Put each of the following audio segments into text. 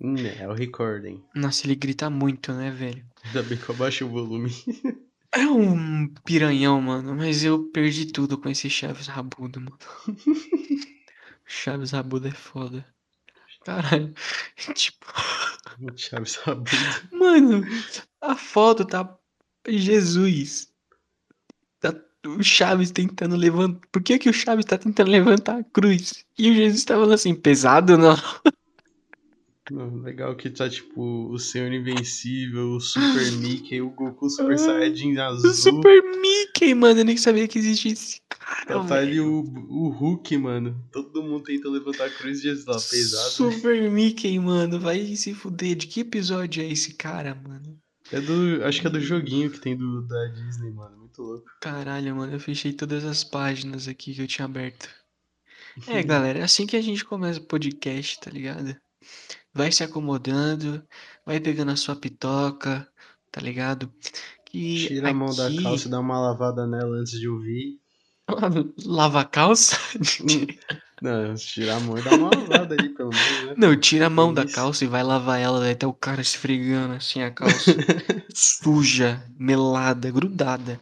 Hum, é o recording. Nossa, ele grita muito, né, velho? Ainda bem que eu baixei o volume. É um piranhão, mano, mas eu perdi tudo com esse Chaves Rabudo, mano. Chaves Rabudo é foda. Caralho. Tipo, Chaves Rabudo. mano, a foto tá Jesus. Tá o Chaves tentando levantar. Por que, que o Chaves tá tentando levantar a cruz? E o Jesus tá falando assim, pesado não? Não, legal que tá tipo o Senhor Invencível, o Super Mickey, o Goku Super Saiyajin azul. O Super Mickey, mano, eu nem sabia que existia esse cara, Tá ali o, o Hulk, mano. Todo mundo tentando levantar a cruz de Jesus lá, pesado. Super Mickey, mano, vai se fuder. De que episódio é esse cara, mano? É do. Acho que é do joguinho que tem do, da Disney, mano. Muito louco. Caralho, mano, eu fechei todas as páginas aqui que eu tinha aberto. É, galera, é assim que a gente começa o podcast, tá ligado? Vai se acomodando, vai pegando a sua pitoca, tá ligado? Que Tira a mão da aqui- calça e dá uma lavada nela antes de ouvir. Lava a calça? Não, tirar a mão e dar uma lavada ali, pelo menos, né? Não, tira a mão da Isso. calça e vai lavar ela, vai até o cara esfregando assim a calça. Suja, melada, grudada.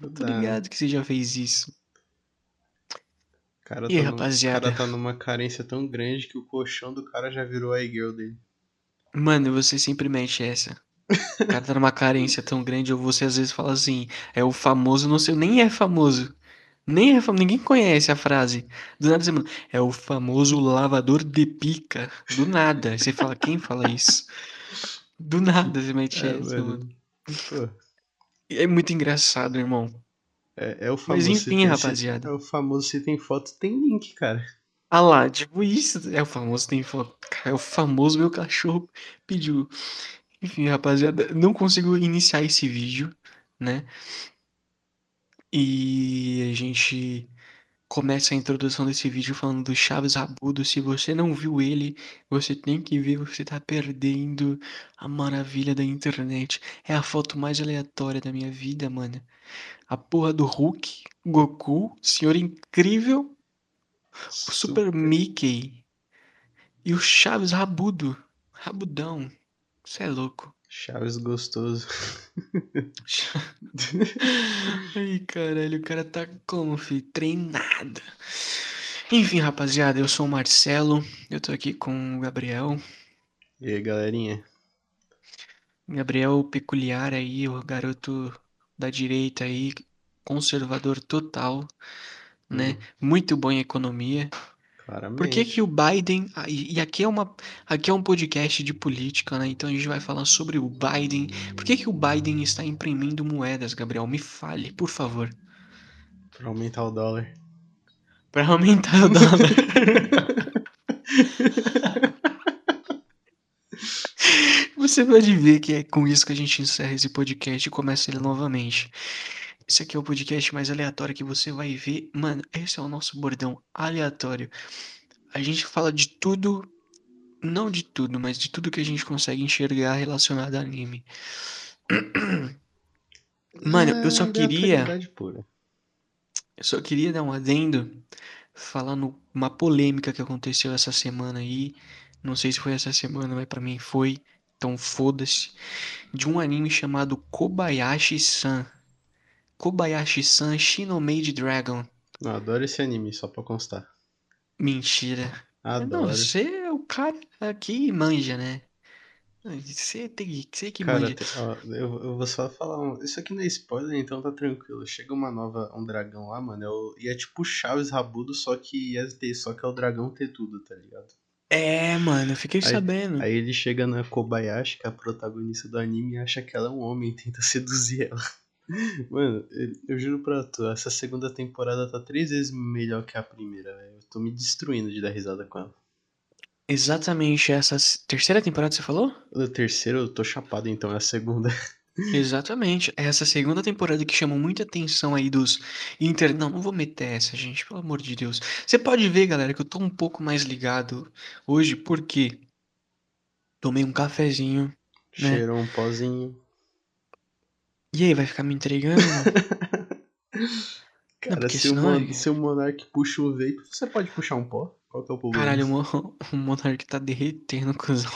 Tô Dá. ligado que você já fez isso. Cara, E tá rapaziada? o cara tá numa carência tão grande que o colchão do cara já virou a girl dele. Mano, você sempre mete essa. O cara tá numa carência tão grande, ou você às vezes fala assim, é o famoso, não sei, nem é famoso. Nem é famoso, ninguém conhece a frase. Do nada você manda, é o famoso lavador de pica. Do nada. Você fala, quem fala isso? Do nada você mete É, essa, mano. mano. É muito engraçado, irmão. É, é o famoso. Mas enfim, tem- rapaziada. É o famoso se tem foto, tem link, cara. Ah lá, tipo isso. É o famoso tem foto. É o famoso meu cachorro pediu. Enfim, rapaziada, não consigo iniciar esse vídeo, né? E a gente começa a introdução desse vídeo falando do Chaves Rabudo. Se você não viu ele, você tem que ver, você tá perdendo a maravilha da internet. É a foto mais aleatória da minha vida, mano. A porra do Hulk, Goku, Senhor Incrível, o Super Mickey e o Chaves Rabudo. Rabudão. Você é louco. Chaves gostoso. Ai, caralho, o cara tá como, filho? Treinado. Enfim, rapaziada, eu sou o Marcelo, eu tô aqui com o Gabriel. E aí, galerinha? Gabriel peculiar aí, o garoto da direita aí, conservador total, né? Muito bom em economia. Claramente. Por que que o Biden, e aqui é uma, aqui é um podcast de política, né? Então a gente vai falar sobre o Biden. Por que que o Biden está imprimindo moedas, Gabriel? Me fale, por favor. Pra aumentar o dólar. Para aumentar o dólar. Você pode ver que é com isso que a gente encerra esse podcast e começa ele novamente. Esse aqui é o podcast mais aleatório que você vai ver. Mano, esse é o nosso bordão aleatório. A gente fala de tudo, não de tudo, mas de tudo que a gente consegue enxergar relacionado a anime. Mano, eu só É, queria. Eu só queria dar um adendo falando uma polêmica que aconteceu essa semana aí. Não sei se foi essa semana, mas pra mim foi. Então foda-se. De um anime chamado Kobayashi-san. Kobayashi-san Shinomade Dragon. Não, adoro esse anime, só pra constar. Mentira. Não, Adoro. você é o cara que manja, né? Você tem você que Cara, manja. ó, eu, eu vou só falar um. Isso aqui não é spoiler, então tá tranquilo. Chega uma nova, um dragão lá, mano. É o, e é tipo Chaves Rabudo, só que ia ter, só que é o dragão ter tudo, tá ligado? É, mano, eu fiquei Aí- sabendo. Aí ele chega na Kobayashi, que é a protagonista do anime, e acha que ela é um homem e tenta seduzir ela. Mano, eu, juro pra tu, essa segunda temporada tá três vezes melhor que a primeira, velho. Eu tô me destruindo de dar risada com ela. Exatamente essa terceira temporada você falou? O terceiro eu tô chapado, então é a segunda. Exatamente. Essa segunda temporada que chamou muita atenção aí dos inter... Não, não vou meter essa, gente, pelo amor de Deus. Você pode ver, galera, que eu tô um pouco mais ligado hoje, porque tomei um cafezinho. Né? Cheirou um pozinho. E aí, vai ficar me entregando? Cara, porque se, o senão mon- é- se o Monark puxa o vape, você pode puxar um pó? Qual que é o problema? Caralho, o, Mon- o Monark tá derretendo, cuzão.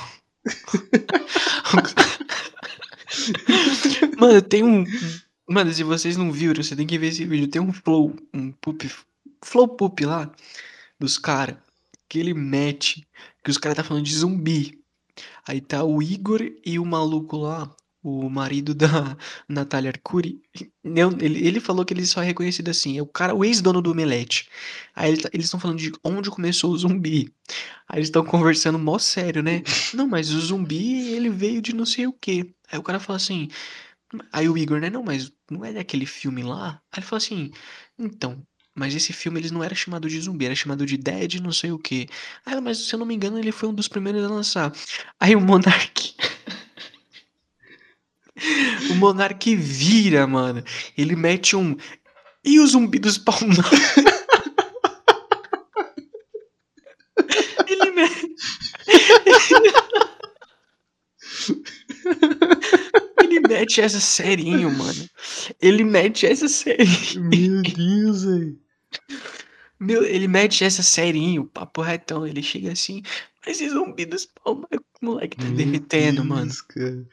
Mano, tem um. Mano, se vocês não viram, você tem que ver esse vídeo. Tem um flow, um poop, flow poop lá dos caras que ele mete que os caras tá falando de zumbi. Aí tá o Igor e o maluco lá, o marido da Natália Arcuri. Ele, ele falou que ele só é reconhecido assim, é o cara, o ex-dono do Omelete. Aí ele, tá, eles estão falando de onde começou o zumbi. Aí eles estão conversando mó sério, né? Não, mas o zumbi, ele veio de não sei o quê. Aí o cara fala assim. Aí o Igor, né? Não, mas não é daquele filme lá? Aí ele fala assim. Então, mas esse filme eles não era chamado de zumbi, era chamado de Dead não sei o quê. Ah, mas se eu não me engano, ele foi um dos primeiros a lançar. Aí o Monark. O Monark vira, mano. Ele mete um. E o zumbi dos palmas? ele mete. ele mete essa serinho, mano. Ele mete essa serinho. Meu Deus, velho. Meu, ele mete essa serinho, papo retão. Ele chega assim, mas esse zumbi dos palmas, o moleque tá Meu derretendo, mano. Deus, cara.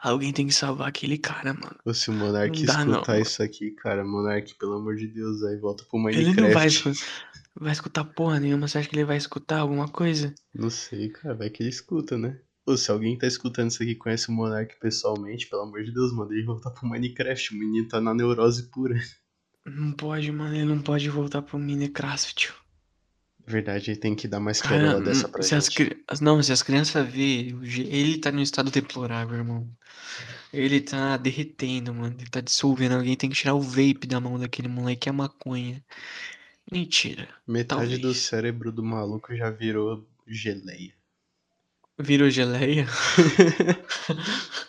Alguém tem que salvar aquele cara, mano. Se o Monark Não não, escutar mano. isso aqui, cara, Monark, pelo amor de Deus, aí volta pro Ele Minecraft. não vai, vai escutar porra nenhuma. Você acha que ele vai escutar alguma coisa? Não sei, cara, vai que ele escuta, né? Ô, se alguém tá escutando isso aqui e conhece o Monark pessoalmente, pelo amor de Deus, manda ele voltar pro Minecraft. O menino tá na neurose pura. Não pode, mano. Ele não pode voltar pro Minecraft. tio. Verdade, ele tem que dar mais Cara, pérola dessa hum, pra se as, gente. as- não, se as crianças vê, je- ele tá num estado deplorável, irmão. Ele tá derretendo, mano. Ele tá dissolvendo. Alguém tem que tirar o vape da mão daquele moleque, é maconha. Mentira. Metade do talvez. cérebro do maluco já virou geleia. Virou geleia?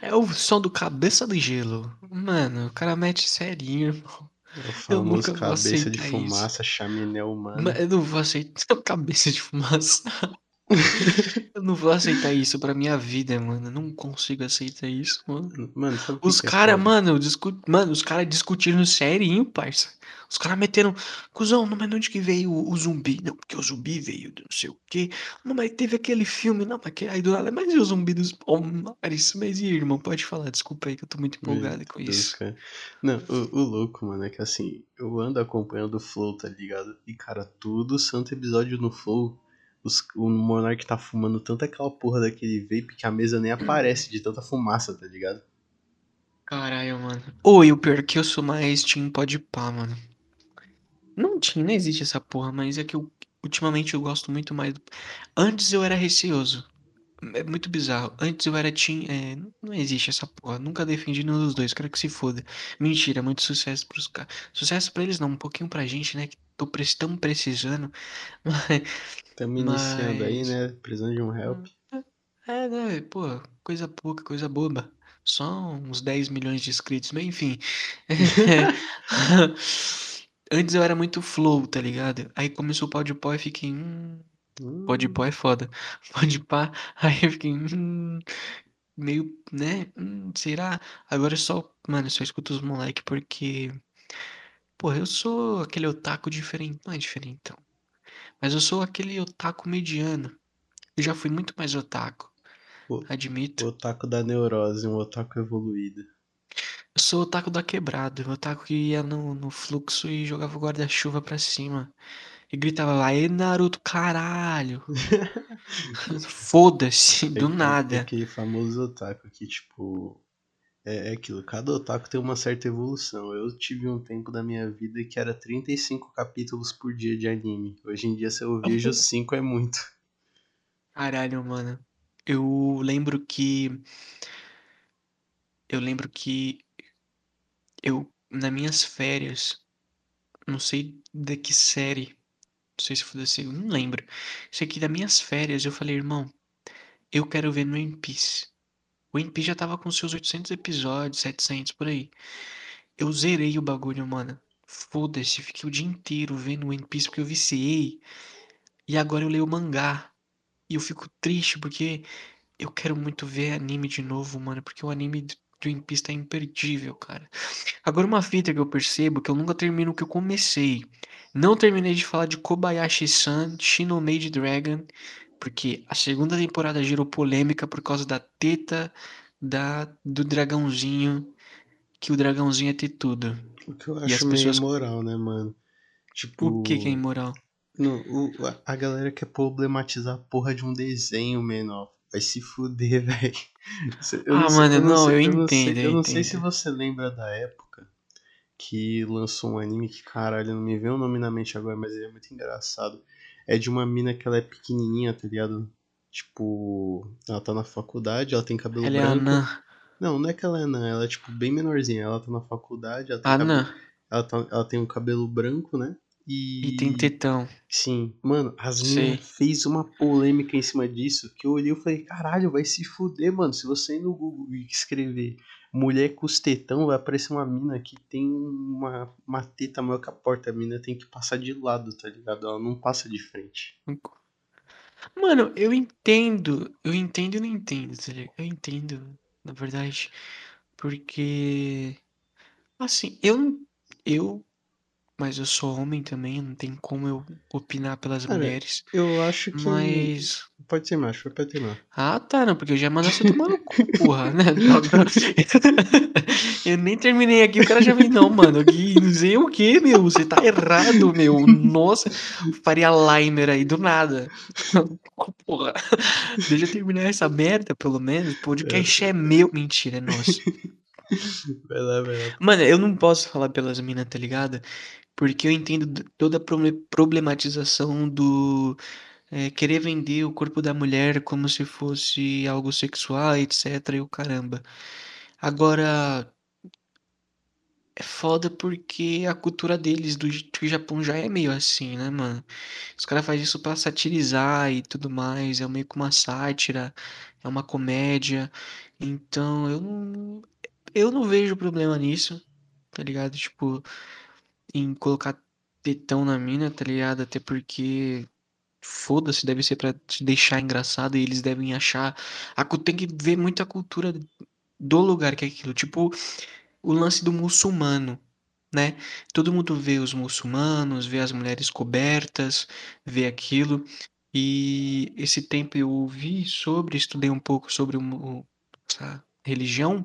É o som do cabeça de gelo. Mano, o cara mete serinho, irmão. O famoso cabeça de aceitar isso. fumaça, chaminé humano. Mas eu não vou aceitar cabeça de fumaça. Eu não vou aceitar isso pra minha vida, mano. Eu não consigo aceitar isso, mano. Mano, Os é caras, foda? mano, discu... mano, os caras discutindo serinho, parça. Os caras meteram. Cusão, não, mas de onde que veio o, o zumbi? Não, porque o zumbi veio de não sei o quê. Não, mas teve aquele filme, não, mas que... aí do nada, mas e o zumbi dos palmares? Mas e irmão, pode falar, desculpa aí que eu tô muito Meu empolgado com Deus, isso. cara. Não, o, o louco, mano, é que assim, eu ando acompanhando o Flow, tá ligado? E, cara, todo santo episódio no Flow, os, o Monark tá fumando tanto aquela porra daquele vape que a mesa nem aparece de tanta fumaça, tá ligado? Caralho, mano. Oi, o pior é que eu sou mais Team Podpah, mano. Não tinha, não existe essa porra, mas é que eu, ultimamente eu gosto muito mais do... Antes eu era receoso. É muito bizarro. Antes eu era Team... É, não existe essa porra. Nunca defendi nenhum dos dois. Quero que se foda. Mentira, muito sucesso pros caras. Sucesso pra eles não, um pouquinho pra gente, né? Que tô pre... tamo precisando. Estamos iniciando aí, né? Precisando de um help. É, né? Pô, coisa pouca, coisa boba. Só uns 10 milhões de inscritos, mas enfim. Antes eu era muito flow, tá ligado? Aí começou o Podpah e fiquei. Hum, Hum, Podpah é foda. Podpah, aí eu fiquei. Hum, meio, né? Hum, será? Agora eu só. Mano, eu só escuto os moleque porque. Pô, eu sou aquele otaku diferente. Não é diferentão. Mas eu sou aquele otaku mediano. Eu já fui muito mais otaku. O- Admito. O otaku da neurose, um otaku evoluído. Eu sou o otaku da quebrada, o otaku que ia no, no fluxo e jogava o guarda-chuva pra cima. E gritava lá, Ê Naruto, caralho! Foda-se, do É- é- É nada. aquele famoso otaku que, tipo. É, é aquilo, cada otaku tem uma certa evolução. Eu tive um tempo da minha vida que era 35 capítulos por dia de anime. Hoje em dia, se eu vejo 5 é muito. Caralho, mano. Eu lembro que. Eu lembro que. Eu, nas minhas férias, não sei de que série. Não sei se foi da segunda, não lembro. Sei que das minhas férias eu falei, irmão, eu quero ver no One Piece. O One Piece já tava com seus 800 episódios, 700 por aí. Eu zerei o bagulho, mano. Foda-se, fiquei o dia inteiro vendo One Piece porque eu viciei. E agora eu leio o mangá. E eu fico triste porque eu quero muito ver anime de novo, mano. Porque o anime One Piece tá imperdível, cara. Agora uma fita que eu percebo que eu nunca termino o que eu comecei. Não terminei de falar de Kobayashi-san, Shinomade Dragon. Porque a segunda temporada gerou polêmica por causa da teta da, do dragãozinho. Que o dragãozinho ia ter tudo. O que eu E as acho meio pessoas- imoral, né, mano? Tipo. O que que é imoral? Não, o- a- a galera quer problematizar a porra de um desenho menor. Vai se fuder, velho. Ah, mano, não, eu não sei- entendo, eu Eu não sei entendo. se você lembra da época que lançou um anime que, caralho, não me vem o nome na mente agora, mas ele é muito engraçado. É de uma mina que ela é pequenininha, tá ligado? Tipo, ela tá na faculdade, ela tem cabelo Ela é branco. anã. Não, não é que ela é anã, ela é tipo bem menorzinha. Ela tá na faculdade, ela tem, cabelo, ela, tá- ela tem um cabelo branco, né? E, E tem tetão. Sim, mano, as meninas fez uma polêmica em cima disso que eu olhei e falei, caralho, vai se fuder, mano. Se você ir no Google e escrever mulher com os tetão, vai aparecer uma mina que tem uma, uma teta maior que a porta. A mina tem que passar de lado, tá ligado? Ela não passa de frente. Mano, eu entendo. Eu entendo e não entendo, tá ligado? Eu entendo, na verdade. Porque. Assim, eu. Eu. Mas eu sou homem também, não tem como eu opinar pelas Cara, mulheres. Eu acho que. Mas. Pode ser macho, pode terminar. Ah, tá, não, porque eu já mando você tomar no cu, porra, né? Eu nem terminei aqui, o cara já me. Não, mano, que não sei o que, meu. Você tá errado, meu. Nossa, faria Limer aí do nada. Porra. Deixa eu terminar essa merda, pelo menos. O podcast é meu. Mentira, é nosso. Vai lá, vai lá. Mano, eu não posso falar pelas minas, tá ligado? Porque eu entendo toda a proble- problematização do é, querer vender o corpo da mulher como se fosse algo sexual, etc. E o caramba. Agora, é foda porque a cultura deles, do, do Japão, já é meio assim, né, mano? Os caras fazem isso pra satirizar e tudo mais. É meio que uma sátira, é uma comédia. Então, eu não, eu não vejo problema nisso, tá ligado? Tipo, em colocar tetão na mina, tá ligado? Até porque. Foda-se, deve ser pra te deixar engraçado e eles devem achar. A, tem que ver muito a cultura do lugar que é aquilo. Tipo, o lance do muçulmano, né? Todo mundo vê os muçulmanos, vê as mulheres cobertas, vê aquilo. E esse tempo eu ouvi sobre, estudei um pouco sobre o- essa religião.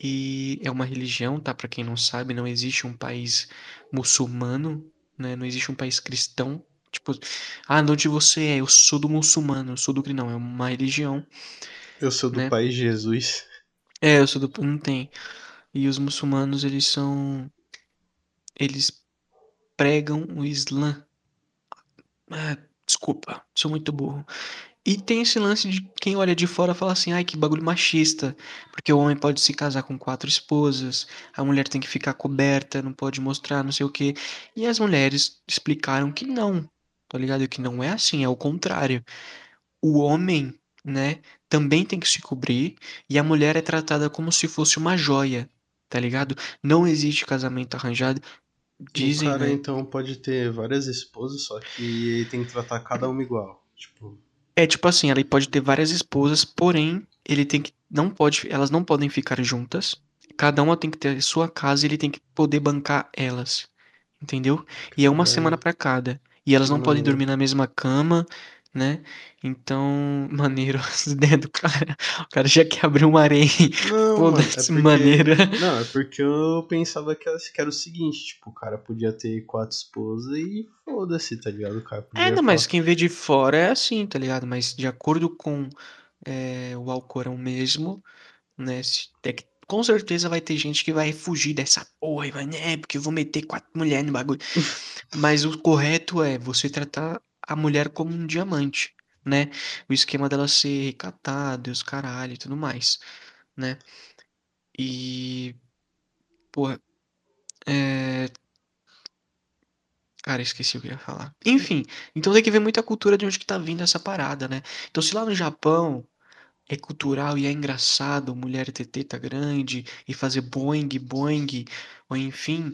E é uma religião, tá? Pra quem não sabe, não existe um país muçulmano, né? Não existe um país cristão. Tipo, ah, de onde você é? Eu sou do muçulmano, eu sou do cri- não, é uma religião. Eu sou do Né? país Jesus. É, eu sou do não tem. E os muçulmanos, eles são eles pregam o Islã. Ah, desculpa, sou muito burro. E tem esse lance de quem olha de fora fala assim, ai, que bagulho machista, porque o homem pode se casar com quatro esposas, a mulher tem que ficar coberta, não pode mostrar, não sei o quê. E as mulheres explicaram que não, tá ligado? Que não é assim, é o contrário. O homem, né, também tem que se cobrir e a mulher é tratada como se fosse uma joia, tá ligado? Não existe casamento arranjado. Dizem, o cara né? então pode ter várias esposas, só que ele tem que tratar cada uma igual. Tipo, É tipo assim, ela pode ter várias esposas, porém, ele tem que não pode, elas não podem ficar juntas. Cada uma tem que ter sua casa e ele tem que poder bancar elas. Entendeu? E é uma Caralho. semana pra cada. E elas não podem dormir na mesma cama, né? Então, maneiro as ideias do cara. O cara já quer abrir um harém. Não, mano, é porque... maneira. Não, é porque eu pensava que era, o seguinte, tipo, o cara podia ter quatro esposas e foda-se, tá ligado? O cara podia É, não, mas quem vê de fora é assim, tá ligado? Mas de acordo com é, o Alcorão mesmo, né? se- é que com certeza vai ter gente que vai fugir dessa porra, e vai, né? Porque eu vou meter quatro mulheres no bagulho. Mas o correto é você tratar a mulher como um diamante, né? O esquema dela ser recatada, os caralho e tudo mais, né? E. Porra. É. Cara, esqueci o que eu ia falar. Enfim, então tem que ver muita cultura de onde que tá vindo essa parada, né? Então, se lá no Japão é cultural e é engraçado mulher ter teta grande e fazer boing, boing, ou enfim.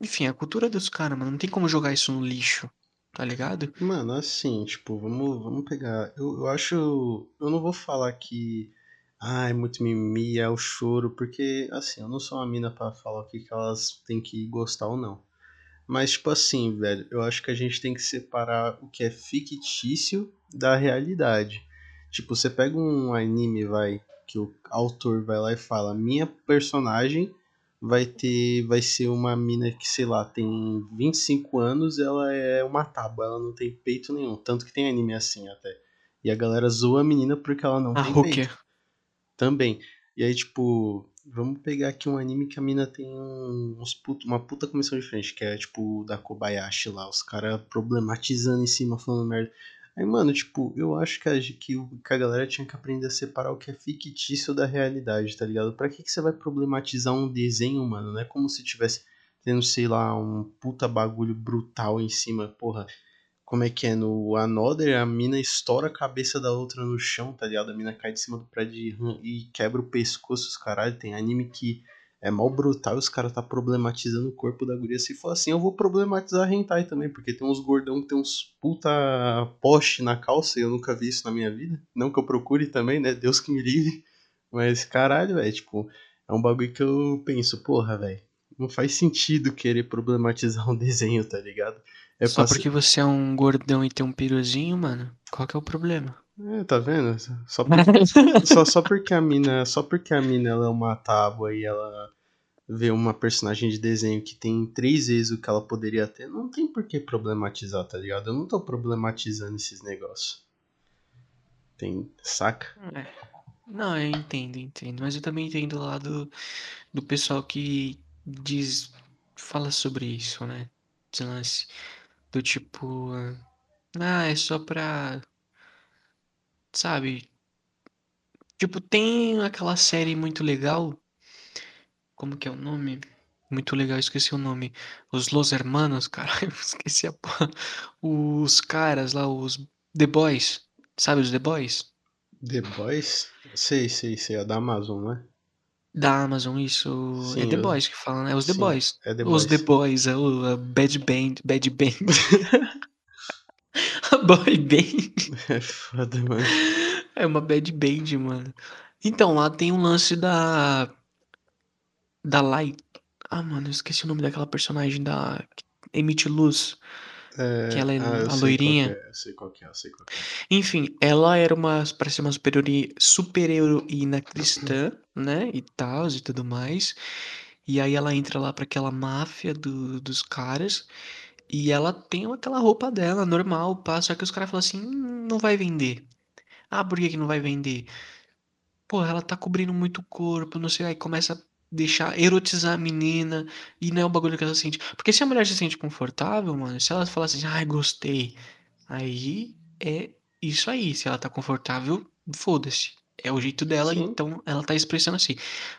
Enfim, a cultura dos caras, mano, não tem como jogar isso no lixo, tá ligado? Mano, assim, tipo, vamos, vamos pegar. Eu, eu acho. Eu não vou falar que. Ah, é muito mimimi, é o choro, porque, assim, eu não sou uma mina pra falar o que, que elas têm que gostar ou não. Mas, tipo assim, velho, eu acho que a gente tem que separar o que é fictício da realidade. Tipo, você pega um anime, vai, que o autor vai lá e fala: Minha personagem vai ter. Vai ser uma mina que, sei lá, tem 25 anos, ela é uma tábua, ela não tem peito nenhum. Tanto que tem anime assim até. E a galera zoa a menina porque ela não A tem Rukia. peito. Também. E aí, tipo, vamos pegar aqui um anime que a mina tem um- uns puto- uma puta comissão de frente, que é tipo da Kobayashi lá, os caras problematizando em cima, falando merda. Aí, mano, tipo, eu acho que a, que, que a galera tinha que aprender a separar o que é fictício da realidade, tá ligado? Pra que, que você vai problematizar um desenho, mano? Não é como se tivesse tendo, sei lá, um puta bagulho brutal em cima, porra. Como é que é? No Another, a mina estoura a cabeça da outra no chão, tá ligado? A mina cai de cima do prédio e e quebra o pescoço, os caralho. Tem anime que é mal brutal os caras tá problematizando o corpo da guria. Se for assim, eu vou problematizar hentai também, porque tem uns gordão que tem uns puta poste na calça e eu nunca vi isso na minha vida. Não que eu procure também, né? Deus que me livre. Mas caralho, velho, tipo, é um bagulho que eu penso, porra, velho. Não faz sentido querer problematizar um desenho, tá ligado? É Só porque você é um gordão e tem um piruzinho, mano, qual que é o problema? É, tá vendo? Só, por- só, só porque a mina. Só porque a mina ela é uma tábua e ela vê uma personagem de desenho que tem três vezes o que ela poderia ter, não tem por que problematizar, tá ligado? Eu não tô problematizando esses negócios. Tem. Saca? É. Não, eu entendo, entendo. Mas eu também entendo lá do, do pessoal que diz, fala sobre isso, né? Esse lance do tipo, ah, é só pra, sabe? Tipo, tem aquela série muito legal, como que é o nome? Muito legal, esqueci o nome. Os Los Hermanos, cara, eu esqueci a porra. Os caras lá, os The Boys, sabe os The Boys? The Boys? Sei, sei, sei. É da Amazon, né? Da Amazon, isso. É Sim, The eu- Boys que fala, né? Os The sim, Boys. é The Os Boys. The Boys, é o a Bad Band, Bad Band. Boy Band. É foda, mano. É uma Bad Band, mano. Então, lá tem um lance da. Da Light. Ah, mano, eu esqueci o nome daquela personagem da. que emite luz. É, Que ela é ah, a sei loirinha. Qual é, sei qual que é, eu sei qual que é. Enfim, ela era uma, parece uma superiori- super-heroína cristã, né? E tal, e tudo mais. E aí ela entra lá pra aquela máfia do- dos caras. E ela tem aquela roupa dela, normal, pá. Só que os caras falam assim: "Hum, não vai vender. Ah, por que que não vai vender? Pô, ela tá cobrindo muito o corpo, não sei. Aí começa a deixar, erotizar a menina. E não é o bagulho que ela sente. Porque se a mulher se sente confortável, mano, se ela falar assim, ai, gostei. Aí é isso aí. Se ela tá confortável, foda-se. É o jeito dela, Sim. então ela tá expressando assim.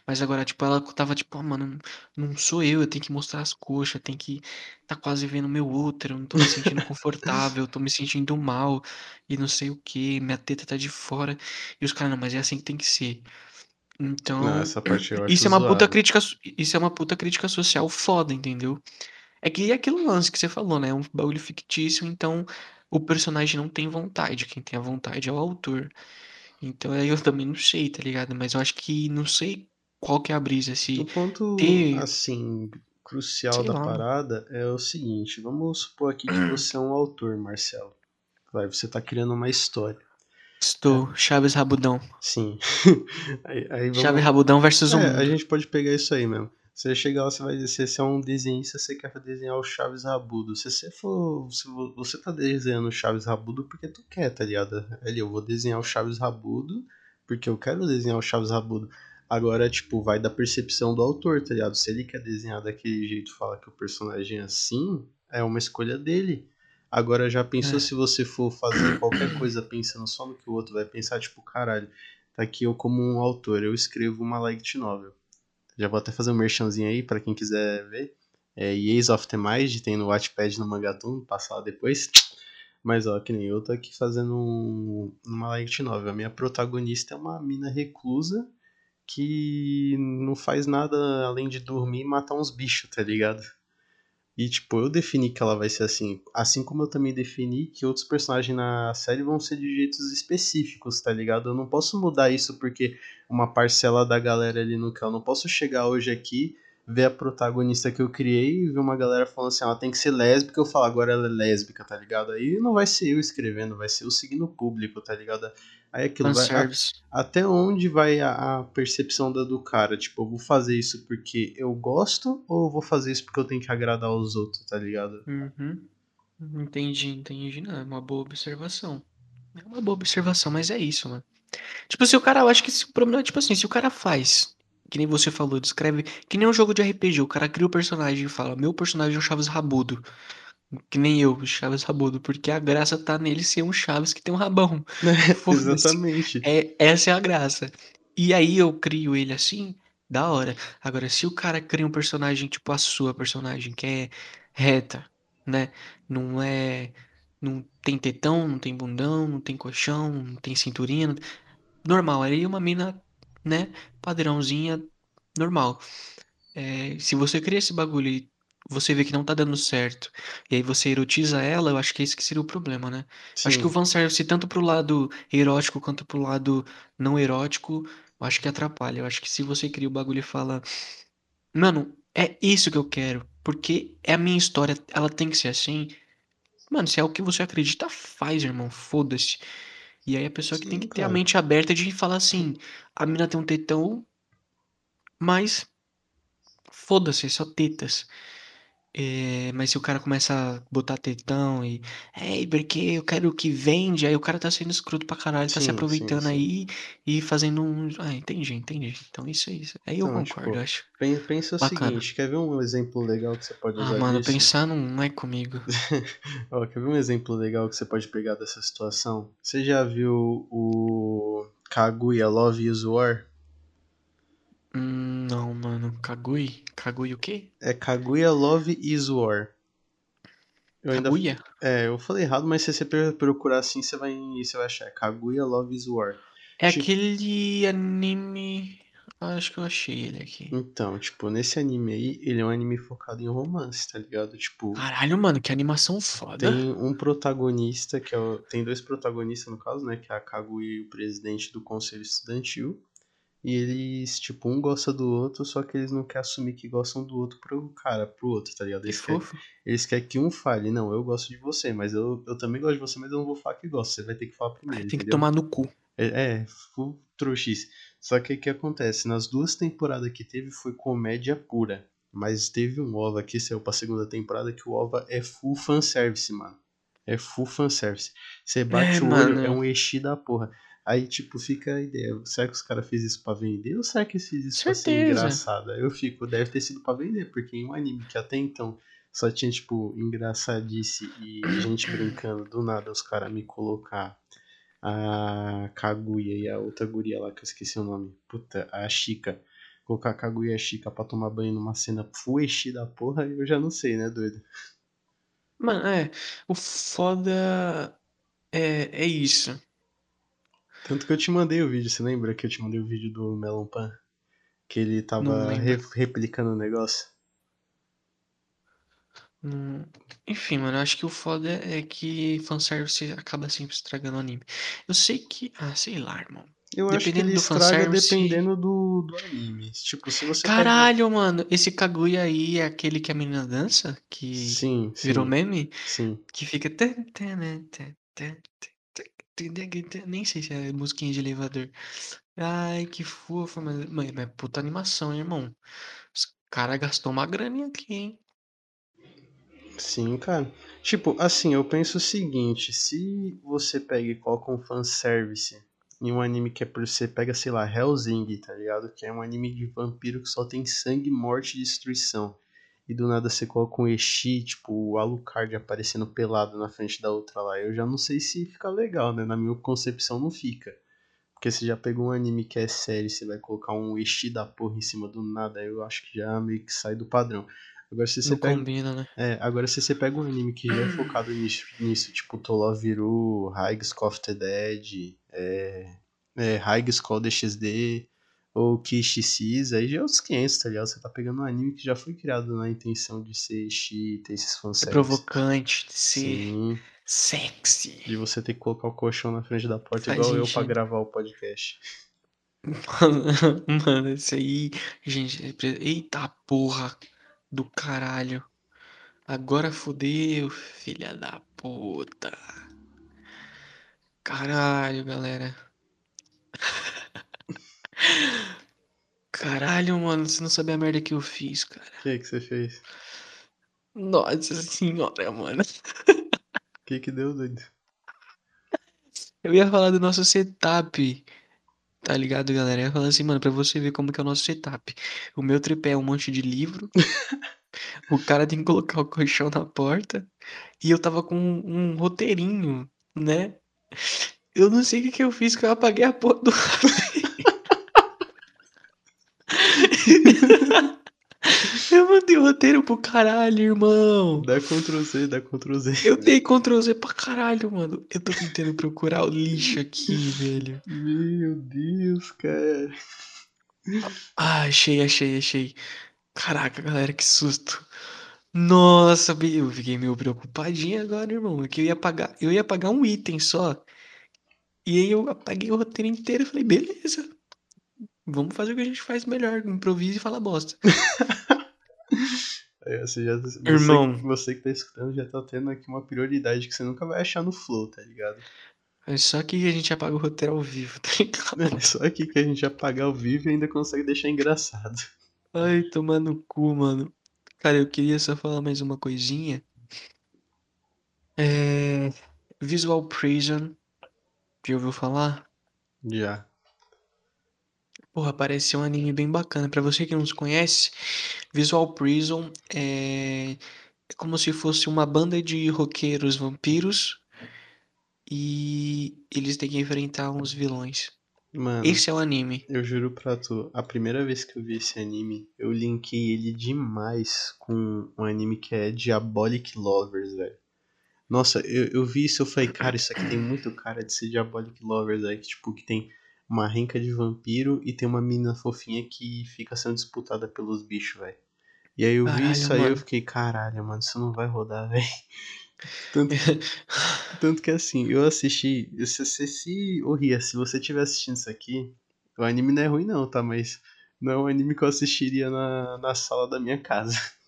Mas agora, tipo, ela tava tipo, ah, mano, não sou eu, eu tenho que mostrar as coxas, tem que tá quase vendo meu útero, não tô me sentindo confortável, tô me sentindo mal e não sei o que, minha teta tá de fora. E os caras, não, mas é assim que tem que ser. Então, Não, essa parte eu acho isso é uma puta zoado. crítica, so- isso é uma puta crítica social foda, entendeu? É que é aquele lance que você falou, né? É um bagulho fictício, então o personagem não tem vontade. Quem tem a vontade é o autor. Então aí eu também não sei, tá ligado? Mas eu acho que não sei qual que é a brisa. O Se ponto, ter, assim, crucial sei da lá. parada é o seguinte: vamos supor aqui que você é um autor, Marcelo. Vai, você tá criando uma história. Estou Chaves Rabudão. Sim. aí, aí vamos. Chaves Rabudão versus o É, a gente pode pegar isso aí mesmo. Você chegar lá, você vai dizer, se você é um desenhista, você quer desenhar o Chaves Rabudo. Se você for. Se vo- você tá desenhando o Chaves Rabudo porque tu quer, tá ligado? Ali, eu vou desenhar o Chaves Rabudo porque eu quero desenhar o Chaves Rabudo. Agora, tipo, vai da percepção do autor, tá ligado? Se ele quer desenhar daquele jeito, fala que o personagem é assim, é uma escolha dele. Agora, já pensou É. se você for fazer qualquer coisa pensando só no que o outro vai pensar? Tipo, caralho, tá aqui eu como um autor, eu escrevo uma light novel. Já vou até fazer um merchanzinho aí pra quem quiser ver. É Years of the Mind, tem no Wattpad no Mangatum, passa lá depois. Mas ó, que nem eu tô aqui fazendo um, uma light novel. A minha protagonista é uma mina reclusa que não faz nada além de dormir e matar uns bichos, tá ligado? E tipo, eu defini que ela vai ser assim. Assim como eu também defini que outros personagens na série vão ser de jeitos específicos, tá ligado? Eu não posso mudar isso porque uma parcela da galera ali quer. Eu não posso chegar hoje aqui, ver a protagonista que eu criei e ver uma galera falando assim, ela tem que ser lésbica, eu falo, agora ela é lésbica, tá ligado? Aí não vai ser eu escrevendo, vai ser eu seguindo o público, tá ligado? Aí aquilo vai. A, até onde vai a, a, percepção da do cara? Tipo, eu vou fazer isso porque eu gosto ou eu vou fazer isso porque eu tenho que agradar os outros, tá ligado? Uhum. Entendi, entendi. Não, é uma boa observação. É uma boa observação, mas é isso, mano. Tipo, se o cara, eu acho que o problema é tipo assim, se o cara faz, que nem você falou, descreve, que nem um jogo de RPG, o cara cria o personagem e fala, meu personagem é o Chaves Rabudo. Que nem eu, Chaves Rabudo, porque a graça tá nele ser um Chaves que tem um rabão. É, exatamente. É, essa é a graça. E aí eu crio ele assim, da hora. Agora, se o cara cria um personagem tipo a sua personagem, que é reta, né? Não é. Não tem tetão, não tem bundão, não tem colchão, não tem cinturinha. Não... Normal, aí uma mina, né? Padrãozinha, normal. É, se você cria esse bagulho e você vê que não tá dando certo, e aí você erotiza ela, eu acho que esse que seria o problema, né? Sim. Acho que o fanservice, tanto pro lado erótico quanto pro lado não erótico, eu acho que atrapalha. Eu acho que se você cria o bagulho e fala, mano, é isso que eu quero, porque é a minha história, ela tem que ser assim. Mano, se é o que você acredita, faz, irmão, foda-se. E aí a pessoa Sim, que tem que ter a mente aberta de falar assim, a mina tem um tetão, mas foda-se, é só tetas. É, mas se o cara começa a botar tetão e. É, porque eu quero o que vende, aí o cara tá sendo escroto pra caralho, tá se aproveitando sim, sim. aí e fazendo um. Ah, entendi, entendi. Então isso é isso. Aí eu Não, concordo, tipo, acho. Pensa o Bacana. seguinte, quer ver um exemplo legal que você pode ah, usar? Ah, mano, disso? pensar não, não é comigo. Ó, quer ver um exemplo legal que você pode pegar dessa situação? Você já viu o Kaguya Love is War? Hum, não, mano. Kagui? Kagui o quê? É Kaguya Love is War. Eu Kaguya? Ainda, é, eu falei errado, mas se você procurar assim, você vai, você vai achar. Kaguya Love is War. É tipo... aquele anime. Acho que eu achei ele aqui. Então, tipo, nesse anime aí, ele é um anime focado em romance, tá ligado? Tipo. Caralho, mano, que animação foda. Tem um protagonista, que é o... Tem dois protagonistas no caso, né? Que é a Kaguya e o presidente do conselho estudantil. E eles, tipo, um gosta do outro, só que eles não querem assumir que gostam do outro pro cara, pro outro, tá ligado? Eles, que querem, eles querem que um fale, não, eu gosto de você, mas eu, eu também gosto de você, mas eu não vou falar que gosto, você vai ter que falar primeiro. Tem entendeu? que tomar no cu. É, é full trouxice. Só que o que acontece? Nas duas temporadas que teve foi comédia pura. Mas teve um OVA que saiu pra segunda temporada que o OVA é full fanservice, mano. É full fanservice. Você bate é, o olho, é um eixi da porra. Aí, tipo, fica a ideia. Será que os caras fez isso pra vender? Ou será que eles fizeram isso pra ser engraçado? Eu fico, deve ter sido pra vender, porque em um anime que até então só tinha, tipo, engraçadice e gente brincando, do nada os caras me colocar a Kaguya e a outra guria lá, que eu esqueci o nome. Puta, a Chica. Colocar a Kaguya e a Chica pra tomar banho numa cena full da porra, eu já não sei, né, doido? Mano, é. O foda é, é isso. Tanto que eu te mandei o vídeo, você lembra que eu te mandei o vídeo do Melon Pan? Que ele tava re replicando o negócio? Hum, enfim, mano, eu acho que o foda é que fanservice acaba sempre estragando o anime. Eu sei que. Ah, sei lá, irmão. Eu acho que ele fanservice... dependendo do, do anime. Tipo, se você. Caralho, pega... mano, esse Kaguya aí é aquele que a menina dança? Que sim, virou sim, meme? Sim. Que fica. Nem sei se é musiquinha de elevador. Ai, que fofa, mas, mas, mas puta animação, irmão. Os cara gastou uma graninha aqui, hein? Sim, cara. Tipo, assim, eu penso o seguinte, se você pega e coloca um fanservice em um anime que é por você pega, sei lá, Hellsing, tá ligado? Que é um anime de vampiro que só tem sangue, morte e destruição e do nada você coloca um Eshi, tipo, o Alucard aparecendo pelado na frente da outra lá. Eu já não sei se fica legal, né? Na minha concepção não fica. Porque você já pegou um anime que é sério, você vai colocar um Eshi da porra em cima do nada, eu acho que já meio que sai do padrão. Agora se você não pega. Combina, né? É, agora se você pega um anime que já é focado nisso, nisso tipo Toloviru, High School of the Dead, é, é, High School DXD, ou KXX, aí já é outros 500, tá ligado? Você tá pegando um anime que já foi criado na intenção de ser X, ter esses fanservice. É provocante, de ser Sim. sexy. De você ter que colocar o colchão na frente da porta, igual sentido. eu pra gravar o podcast. Mano, esse aí. Gente, é eita porra do caralho. Agora fodeu, filha da puta. Caralho, galera. Caralho, mano, você não sabe a merda que eu fiz, cara. O que que você fez? Nossa senhora, mano. O que que deu, doido? Eu ia falar do nosso setup. Tá ligado, galera? Eu ia falar assim, mano, pra você ver como que é o nosso setup. O meu tripé é um monte de livro. o cara tem que colocar o colchão na porta. E eu tava com um, um roteirinho, né? Eu não sei o que, que eu fiz, que eu apaguei a porra do. eu mandei o roteiro pro caralho, irmão. Dá Ctrl Z, dá Ctrl Z. Eu dei Ctrl Z pra caralho, mano. Eu tô tentando procurar o lixo aqui, velho. Meu Deus, cara. Ah, achei, achei, achei. Caraca, galera, que susto. Nossa, eu fiquei meio preocupadinho agora, irmão. É que eu ia pagar, eu ia pagar um item só. E aí eu apaguei o roteiro inteiro e falei, beleza. Vamos fazer o que a gente faz melhor, improvisa e fala bosta. É, você já, você, Irmão. Você que tá escutando já tá tendo aqui uma prioridade que você nunca vai achar no Flow, tá ligado? É só que a gente apaga o roteiro ao vivo, tá ligado? É só aqui que a gente apagar ao vivo e ainda consegue deixar engraçado. Ai, tomar no cu, mano. Cara, eu queria só falar mais uma coisinha. É. Visual Prison. Já ouviu falar? Já. Porra, parece um anime bem bacana. Pra você que não se conhece, Visual Prison é, é como se fosse uma banda de roqueiros vampiros e eles têm que enfrentar uns vilões. Mano, Esse é o anime. eu juro pra tu, a primeira vez que eu vi esse anime, eu linkei ele demais com um anime que é Diabolic Lovers, velho. Nossa, eu, eu vi isso, eu falei, cara, isso aqui tem muito cara de ser Diabolic Lovers. Que, tipo, que tem uma renca de vampiro e tem uma menina fofinha que fica sendo disputada pelos bichos, velho. E aí eu vi Caralho, isso aí eu mano. fiquei, caralho, mano, isso não vai rodar, velho. Tanto, tanto que assim, eu assisti. Se você se. Ô Ria, se você estiver assistindo isso aqui, o anime não é ruim não, tá? Mas não é um anime que eu assistiria na, na sala da minha casa.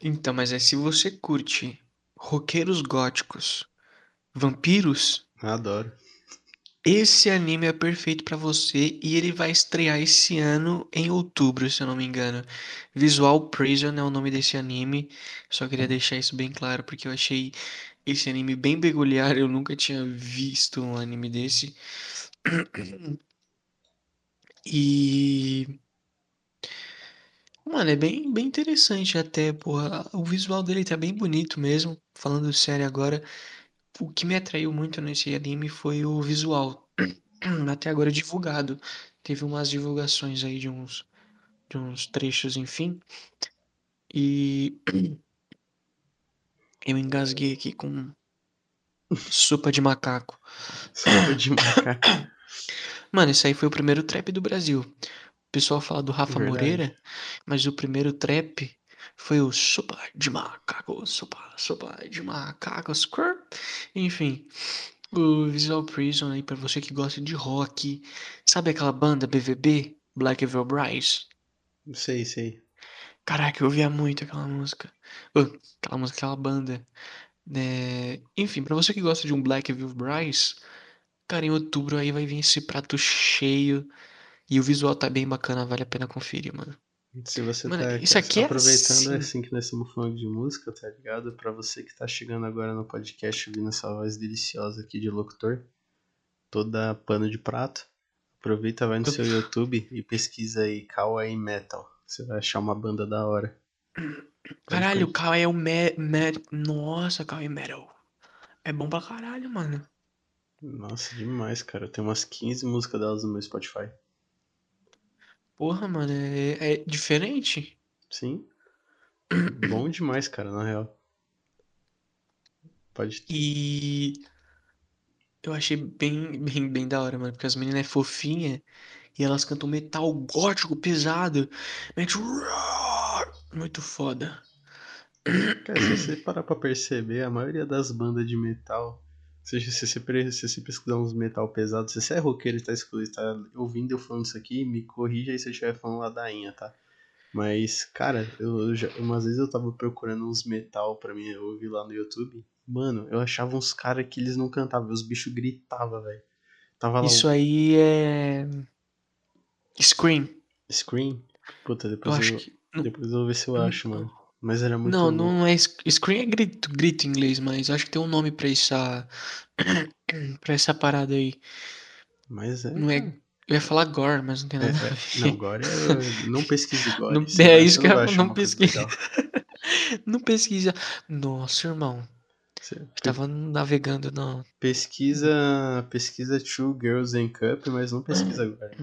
Então, mas é se você curte roqueiros góticos, vampiros, Adoro. Esse anime é perfeito pra você e ele vai estrear esse ano em outubro, se eu não me engano. Visual Prison é o nome desse anime. Só queria deixar isso bem claro porque eu achei esse anime bem peculiar. Eu nunca tinha visto um anime desse. E Mano, é bem, bem interessante até, porra. O visual dele tá bem bonito mesmo. Falando sério agora, o que me atraiu muito nesse anime foi o visual. Até agora divulgado. Teve umas divulgações aí de uns, de uns trechos, enfim. E eu engasguei aqui com sopa de macaco. Sopa de macaco. Mano, esse aí foi o primeiro trap do Brasil. O pessoal fala do Rafa Verdade. Moreira, mas o primeiro trap foi o Sopa de Macaco, Sopa, Sopa de Macaco, squir. Enfim, o Visual Prison aí pra você que gosta de rock. Sabe aquela banda BVB, Black Veil Brides? Sei, sei. Caraca, eu ouvia muito aquela música. Ô, aquela música, aquela banda. né? Enfim, pra você que gosta de um Black Veil Brides, cara, em outubro aí vai vir esse prato cheio. E o visual tá bem bacana, vale a pena conferir, mano. Se você Mano, tá isso aqui é aproveitando, é assim. assim que nós estamos falando de música, tá ligado? Pra você que tá chegando agora no podcast ouvindo essa voz deliciosa aqui de locutor, toda pano de prato, aproveita, vai no seu YouTube e pesquisa aí Kawaii Metal. Você vai achar uma banda da hora. Caralho, o. Kawaii é o me, me... Nossa, Kawaii Metal. É bom pra caralho, mano. Nossa, demais, cara. Tem umas 15 músicas delas no meu Spotify. Porra, mano, é, é diferente. Sim. Bom demais, cara, na real. Pode. E eu achei bem, bem, bem da hora, mano. Porque as meninas é fofinha e elas cantam metal gótico pesado. Mete. Muito foda. Cara, se você parar pra perceber, a maioria das bandas de metal Se, se, se, você pesquisar uns metal pesados, se você é roqueiro e tá, tá ouvindo eu falando isso aqui, me corrija aí se eu estiver falando ladainha, tá? Mas, cara, eu, eu já, umas vezes eu tava procurando uns metal pra mim ouvir lá no YouTube. Mano, eu achava uns caras que eles não cantavam, os bichos gritavam, velho. Tava lá Isso aí é. Scream. Scream. Puta, Eu depois eu, acho que. depois eu vou ver se eu acho, mano. Mas era muito Não, não é. sc- Scream é grito, grito em inglês, mas acho que tem um nome pra essa. pra essa parada aí. Mas é. Não é. Eu ia falar gore, mas não tem É, nada é. Não, agora é. Não pesquise agora. Não- é isso que eu- não pesquise. legal. Não pesquisa. Nossa, irmão. Você Eu tava navegando no. Pesquisa. Pesquisa Two Girls in Cup, mas não pesquisa agora.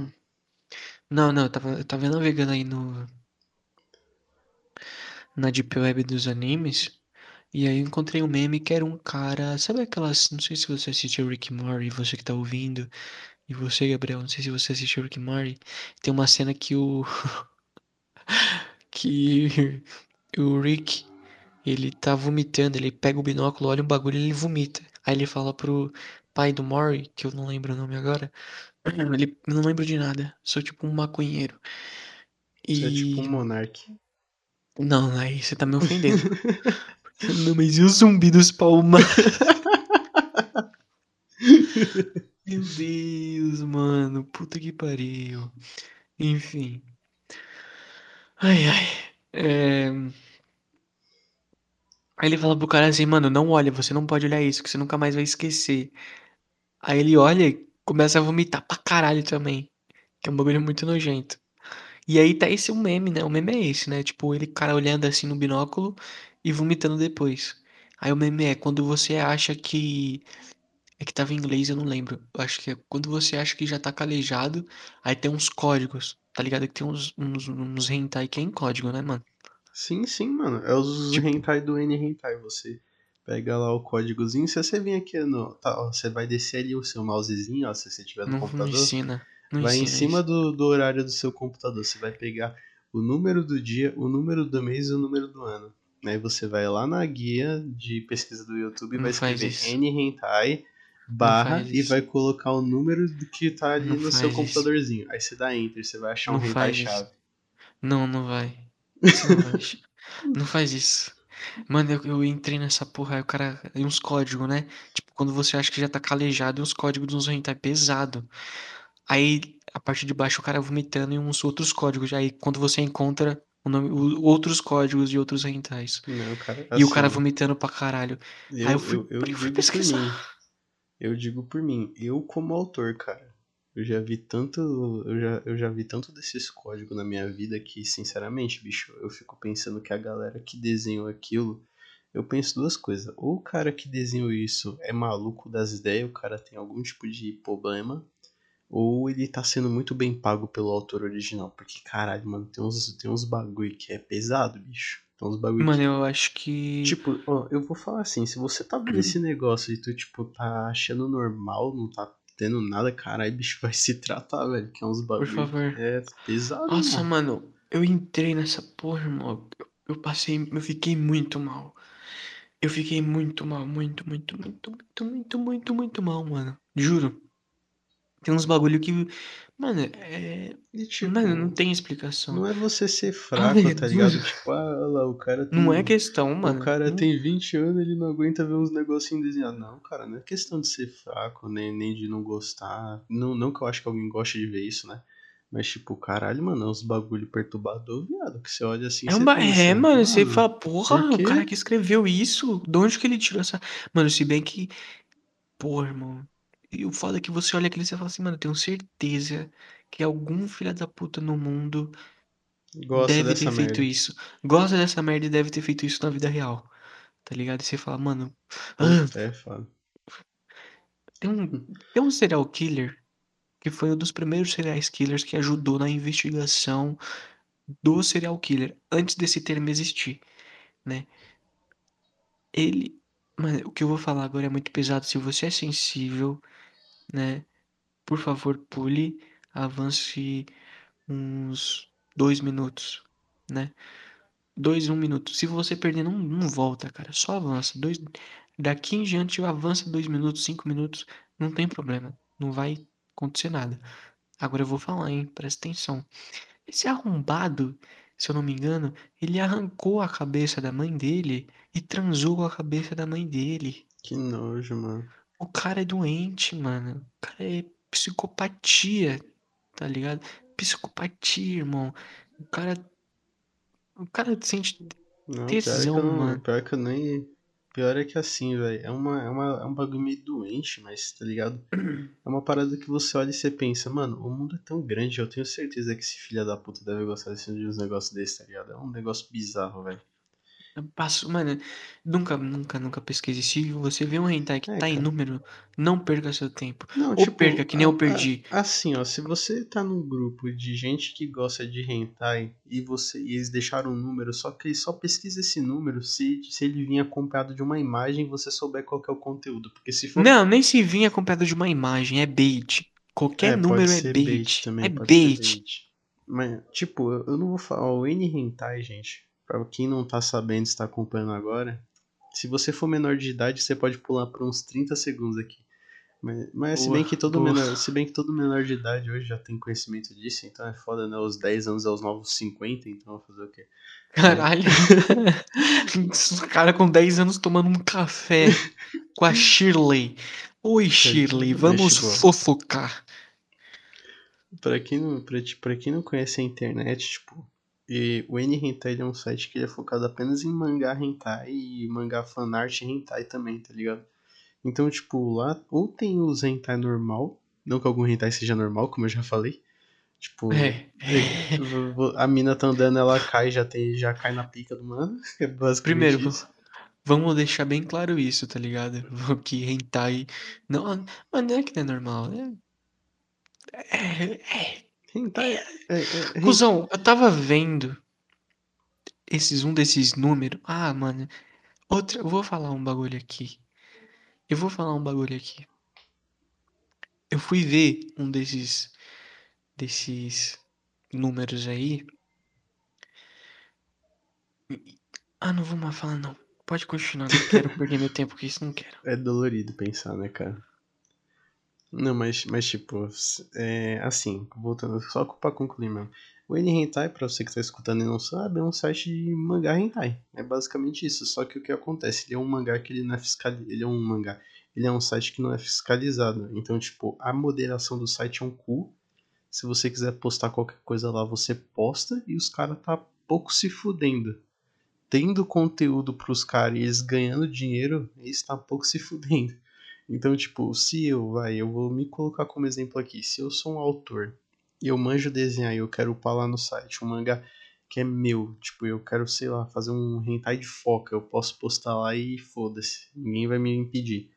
Não, não, eu tava, eu tava navegando aí no. Na Deep Web dos animes. E aí eu encontrei um meme que era um cara. Sabe aquelas. Não sei se você assistiu Rick Morty, você que tá ouvindo. E você, Gabriel, não sei se você assistiu Rick Morty. Tem uma cena que o. que o Rick. Ele tá vomitando, ele pega o binóculo, olha um bagulho e ele vomita. Aí ele fala pro pai do Mori, que eu não lembro o nome agora. Ele não lembro de nada. Sou tipo um maconheiro. Você é E. tipo um monark. Não, aí você tá me ofendendo. Não, mas e o zumbi dos palmas? Meu Deus, mano. Puta que pariu. Enfim. Ai, ai. É... Aí ele fala pro cara assim, mano, não olha, você não pode olhar isso, que você nunca mais vai esquecer. Aí ele olha e começa a vomitar pra caralho também. Que é um bagulho muito nojento. E aí tá esse o meme, né? O meme é esse, né? Tipo, ele, cara, olhando assim no binóculo e vomitando depois. Aí o meme é quando você acha que. É que tava em inglês, eu não lembro. Eu acho que é quando você acha que já tá calejado, aí tem uns códigos. Tá ligado? Que tem uns, uns, uns hentai que é em código, né, mano? Sim, sim, mano. É os Tipo- hentai do N hentai. Você pega lá o códigozinho. Se você vir aqui no. Tá, ó, você vai descer ali o seu mousezinho, ó, se você tiver no não computador. ensina. Não vai em cima isso. do, do horário do seu computador. Você vai pegar o número do dia, o número do mês e o número do ano. Aí você vai lá na guia de pesquisa do YouTube e Não vai escrever isso. N hentai barra e isso. vai colocar o número do que tá ali Não no seu isso. computadorzinho. Aí você dá enter, você vai achar um Não hentai faz isso. chave. Não, não vai. Não faz isso. Mano, eu, eu entrei nessa porra, aí o cara. Tem uns códigos, né? Tipo, quando você acha que já tá calejado, e uns códigos de uns hentai pesado. Aí, a parte de baixo, o cara vomitando e uns outros códigos. Aí, quando você encontra o nome, o- outros códigos de outros hentais. Não, cara, E o cara assim, vomitando pra caralho. Eu, Aí eu fui- eu, eu eu fui digo por pesquisar. mim. Eu digo por mim. Eu como autor, cara. Eu já vi tanto. Eu já, eu já vi tanto desses códigos na minha vida que, sinceramente, bicho, eu fico pensando que a galera que desenhou aquilo. Eu penso duas coisas. Ou o cara que desenhou isso é maluco das ideias, o cara tem algum tipo de problema. Ou ele tá sendo muito bem pago pelo autor original. Porque, caralho, mano, tem uns, tem uns bagulho que é pesado, bicho. Tem uns bagulho Mano, que eu acho que. Tipo, ó, eu vou falar assim, se você tá vendo esse negócio e tu, tipo, tá achando normal, não tá tendo nada, caralho, bicho, vai se tratar, velho, que é uns bagulho. favor. É pesado, Nossa, mano. mano, eu entrei nessa porra, irmão. Eu, eu passei, eu fiquei muito mal. Eu fiquei muito mal, muito, muito, muito, muito, muito, muito, muito mal, mano. Juro. Tem uns bagulho que, mano, é, E, tipo, mano, não tem explicação. não é você ser fraco, Ai, tá ligado? Deus. Tipo, ah, lá, o cara tem... Não é questão, mano. O cara Não- tem 20 anos, ele não aguenta ver uns negocinhos desenhados. Não, cara, não é questão de ser fraco, nem, nem de não gostar. Não, não que eu acho que alguém goste de ver isso, né? Mas, tipo, caralho, mano, é uns bagulho perturbador, viado. Que você olha assim É, um ba- pensa, é, mano, você "Mano, fala, porra, por o cara que escreveu isso, de onde que ele tirou essa. Mano, se bem que. Porra, irmão. E o foda é que você olha aquilo e você fala assim, mano, eu tenho certeza que algum filho da puta no mundo Gosta deve dessa ter feito merda. isso. Gosta dessa merda e deve ter feito isso na vida real. Tá ligado? E você fala, mano. ah, é foda. tem um, tem um serial killer que foi um dos primeiros serial killers que ajudou na investigação do serial killer, antes desse termo existir, né? Ele. Mano, o que eu vou falar agora é muito pesado. Se você é sensível, né? Por favor, pule, avance uns dois minutos, né? Dois, um minuto. Se você perder, não, não volta, cara. Só avança. Dois, Daqui em diante avança dois minutos, cinco minutos, não tem problema. Não vai acontecer nada. Agora eu vou falar, hein? Presta atenção. Esse arrombado, se eu não me engano, ele arrancou a cabeça da mãe dele e transou a cabeça da mãe dele. Que nojo, mano. O cara é doente, mano. O cara é psicopatia, tá ligado? Psicopatia, irmão. O cara. O cara sente Não, tesão, pior não, mano. pior que eu nem. Pior é que assim, velho. É, uma, é, uma, é um bagulho meio doente, mas tá ligado? É uma parada que você olha e você pensa, mano, o mundo é tão grande, eu tenho certeza que esse filho da puta deve gostar desse- de uns negócios desses, tá ligado? É um negócio bizarro, velho. Eu passo, mano, nunca, nunca, nunca pesquise. Se você vê um hentai que É, tá em cara. número, não perca seu tempo. Não, Ou tipo, perca, que nem a- eu perdi. a- assim, ó, se você tá num grupo de gente que gosta de hentai e você e eles deixaram um número, só que só pesquisa esse número se, se ele vir acompanhado de uma imagem e você souber qual que é o conteúdo. Porque se for. Não, nem se vinha acompanhado de uma imagem, é bait. Qualquer é, número é bait. também, é pode ser bait. Mas, tipo, eu, eu não vou falar. O N Hentai, gente, pra quem não tá sabendo, está acompanhando agora, se você for menor de idade, você pode pular por uns 30 segundos aqui. Mas, mas se, bem Boa, que todo boa. menor, se bem que todo menor de idade hoje já tem conhecimento disso, então é foda, né? Os 10 anos aos novos 50, então vou fazer o quê? Caralho. Os cara com 10 anos tomando um café com a Shirley. Oi, Shirley, vamos fofocar. Pra quem não, pra, pra quem não conhece a internet, tipo, e o N Hentai é um site que ele é focado apenas em mangá hentai e mangá fanart hentai também, tá ligado? Então, tipo, lá ou tem os hentai normal, não que algum hentai seja normal, como eu já falei. Tipo, É. a mina tá andando, ela cai, já tem, já cai na pica do mano. É Primeiro, isso. Vamos deixar bem claro isso, tá ligado? Que hentai. Não, mas não é que não é normal. É. É. é. Hentai é, é, é- Cusão, eu tava vendo esses um desses números. Ah, mano. Outra, eu vou falar um bagulho aqui. Eu vou falar um bagulho aqui. Eu fui ver um desses desses números aí. Ah, não vou mais falar não. Pode continuar, não quero perder meu tempo com isso, não quero. É dolorido pensar, né, cara? Não, mas, mas tipo, é, assim, voltando, só pra concluir mesmo. O N Hentai, pra você que tá escutando e não sabe, é um site de mangá hentai. É basicamente isso. Só que o que acontece? Ele é um mangá que ele não é fiscalizado. Ele é um mangá. Ele é um site que não é fiscalizado. Então, tipo, a moderação do site é um cu. Se você quiser postar qualquer coisa lá, você posta e os caras tá pouco se fudendo tendo conteúdo pros caras e eles ganhando dinheiro, eles tá pouco se fudendo. Então, tipo, se eu, vai, eu vou me colocar como exemplo aqui. Se eu sou um autor e eu manjo desenhar e eu quero upar lá no site um mangá que é meu, tipo, eu quero, sei lá, fazer um hentai de foca, eu posso postar lá e foda-se, ninguém vai me impedir.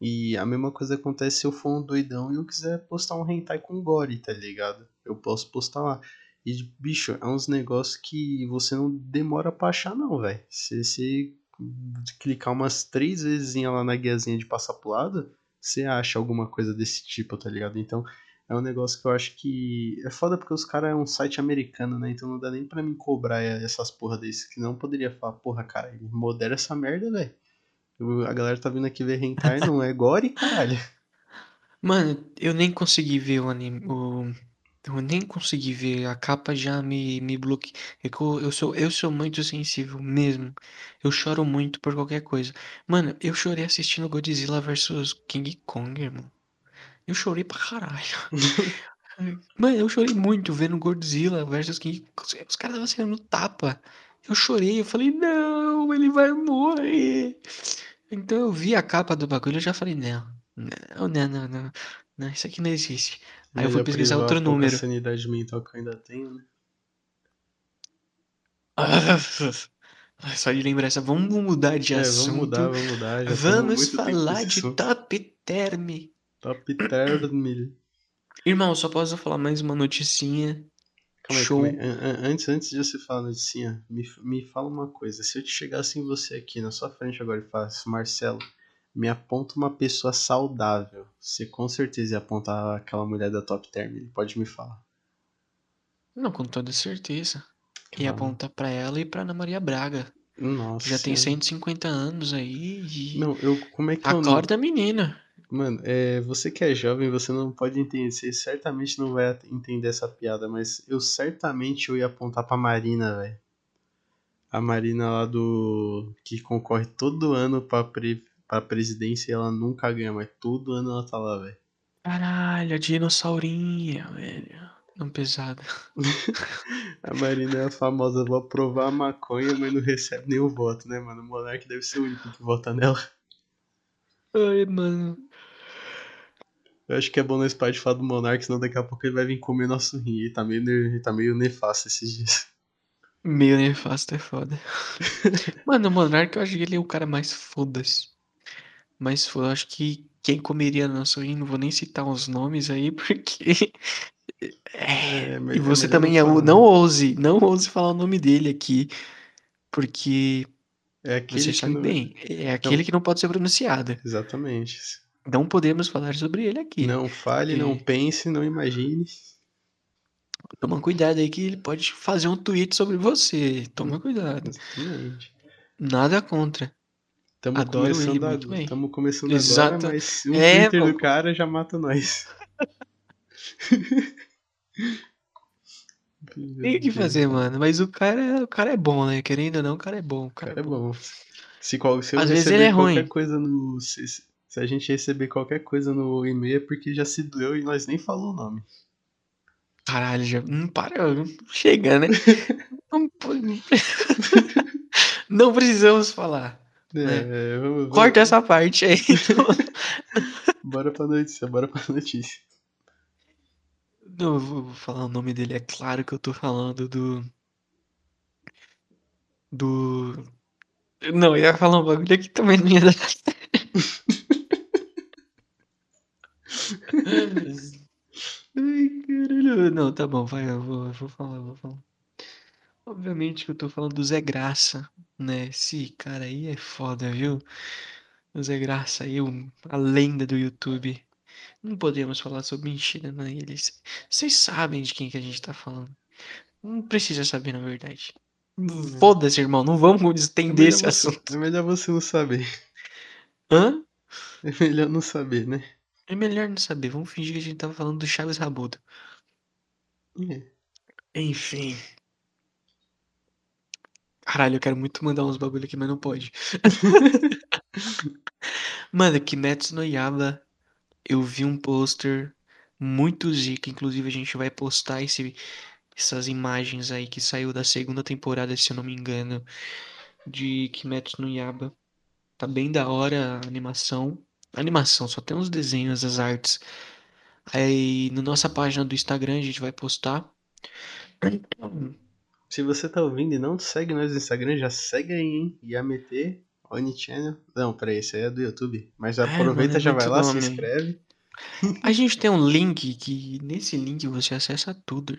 E a mesma coisa acontece se eu for um doidão e eu quiser postar um hentai com gore, tá ligado? Eu posso postar lá. E, bicho, é uns negócios que você não demora pra achar, não, velho. Você clicar umas três vezes lá na guiazinha de passar pro lado, você acha alguma coisa desse tipo, tá ligado? Então, é um negócio que eu acho que. É foda porque os caras é um site americano, né? Então não dá nem pra mim cobrar essas porra desses. Que não poderia falar, porra, cara, modera essa merda, velho. A galera tá vindo aqui ver hentai, não é gore, caralho. Mano, eu nem consegui ver o anime. O... Eu nem consegui ver. A capa já me, me bloqueia. É que eu, eu sou, eu sou muito sensível mesmo. Eu choro muito por qualquer coisa. Mano, eu chorei assistindo Godzilla vs King Kong, irmão. Eu chorei pra caralho. Mano, eu chorei muito vendo Godzilla versus King Kong. Os caras estavam sendo tapa. Eu chorei, eu falei, não, ele vai morrer. Então eu vi a capa do bagulho e eu já falei, não, não, não, não, não, não, isso aqui não existe. Aí eu fui pesquisar outro a número. sanidade mental que eu ainda tenho, né? Só de lembrar essa, vamos mudar de É, assunto. vamos mudar, vamos mudar. Já Vamos falar de top term. Top term. Irmão, só posso falar mais uma noticinha. Calma aí, Show. aí. An- an- Antes, antes de você falar noticinha, me, me fala uma coisa. Se eu te chegasse em você aqui na sua frente agora e falasse, Marcelo, me aponta uma pessoa saudável. Você com certeza ia apontar aquela mulher da Top Term. Pode me falar. Não, com toda certeza. Ia Calma. apontar pra ela e pra Ana Maria Braga. Nossa Já tem senhora. 150 anos aí. Não, eu. Como é que é? Acorda, menina. Mano, é, você que é jovem, você não pode entender. Você certamente não vai entender essa piada, mas eu certamente eu ia apontar pra Marina, velho. A Marina lá do. que concorre todo ano pra, pre... pra presidência e ela nunca ganha, mas todo ano ela tá lá, velho. Caralho, a dinossaurinha, velho. Não pesado. A Marina é a famosa, vou aprovar a maconha, mas não recebe nenhum voto, né, mano? O Monark deve ser o único que vota nela. Ai, mano. Eu acho que é bom nós parar de falar do Monark, senão daqui a pouco ele vai vir comer nosso rim. Ele tá meio, ele tá meio nefasto esses dias. Meio nefasto é foda. Mano, o Monark, eu acho que ele é o cara mais foda-se. Foda. Eu acho que quem comeria nosso rim, não vou nem citar os nomes aí, porque. É. É, E você também não é falar, Não né? ouse, não ouse falar o nome dele aqui. Porque É aquele você que sabe não... bem, é aquele que não pode ser pronunciado. Exatamente. Não podemos falar sobre ele aqui. Não fale, não pense, não imagine. Toma cuidado aí que ele pode fazer um tweet sobre você. Toma cuidado. Exatamente. Nada contra. Ele começando, bem. tamo começando Exato. agora, mas um É, Twitter pô. do cara já mata nós. Tem o que fazer, mano. Mas o cara, o cara é bom, né? Querendo ou não, o cara é bom. O O cara, cara é bom. Se, qual, se Às vezes ele é qualquer ruim. coisa no. Se, se a gente receber qualquer coisa no e-mail é porque já se doeu e nós nem falou o nome. Caralho, já. Não para. Chega, né? Não, não precisamos falar. É, vamos, vamos- Corta essa parte aí. Bora pra notícia, bora pra notícia. Não, eu vou falar o nome dele. É claro que eu tô falando do. Do. Não, eu ia falar um bagulho aqui também não ia dar. Ai, caralho. Não, tá bom, vai, eu vou, eu vou falar, eu vou falar. Obviamente que eu tô falando do Zé Graça, né? Esse cara aí é foda, viu? O Zé Graça aí, o- a lenda do YouTube. Não podemos falar sobre mentira, né? Eles, vocês sabem de quem que a gente tá falando. Não precisa saber, na verdade. Foda-se, irmão, não vamos É estender melhor esse você- assunto. É melhor você não saber. Hã? É melhor não saber, né? É melhor não saber, vamos fingir que a gente tava falando do Chaves Rabudo. É. Enfim. Caralho, eu quero muito mandar uns bagulho aqui, mas não pode. Mano, Kimetsu no Yaba, eu vi um pôster muito zica, inclusive a gente vai postar esse, essas imagens aí que saiu da segunda temporada, se eu não me engano, de Kimetsu no Yaba. Tá bem da hora a animação. A animação, só tem uns desenhos, as artes. Aí, na nossa página do Instagram a gente vai postar. Se você tá ouvindo e não segue nós no Instagram, já segue aí, hein? Yamete, Onichannel. Não, peraí, isso aí é do YouTube. Mas É, aproveita, mano, é já vai lá, se nome. inscreve. A gente tem um link que nesse link você acessa tudo.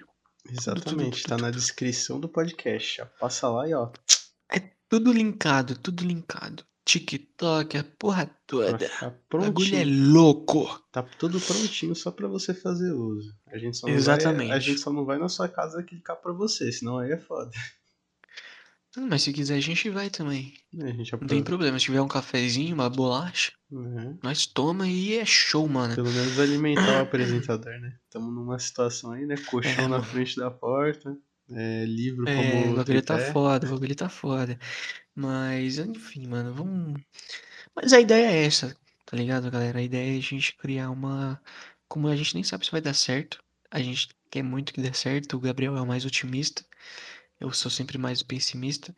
Exatamente, tá na descrição do podcast. Já passa lá e ó. É tudo linkado, tudo linkado. TikTok, a porra toda. ficar O bagulho é louco. Tá tudo prontinho só pra você fazer uso. A gente só não Exatamente. vai, a gente só não vai na sua casa clicar pra você, senão aí é foda. Hum, Mas se quiser a gente vai também. A gente Não tem problema. Se tiver um cafezinho, uma bolacha, né? nós toma e é show, mano. Pelo menos alimentar o apresentador, né? Estamos numa situação aí, né? Colchão É, na mano. frente da porta, é, livro É, como o bagulho tá foda, o bagulho tá foda. Mas, enfim, mano, vamos. Mas a ideia é essa, tá ligado, galera? A ideia é a gente criar uma. Como a gente nem sabe se vai dar certo, a gente quer muito que dê certo. O Gabriel é o mais otimista, eu sou sempre mais pessimista,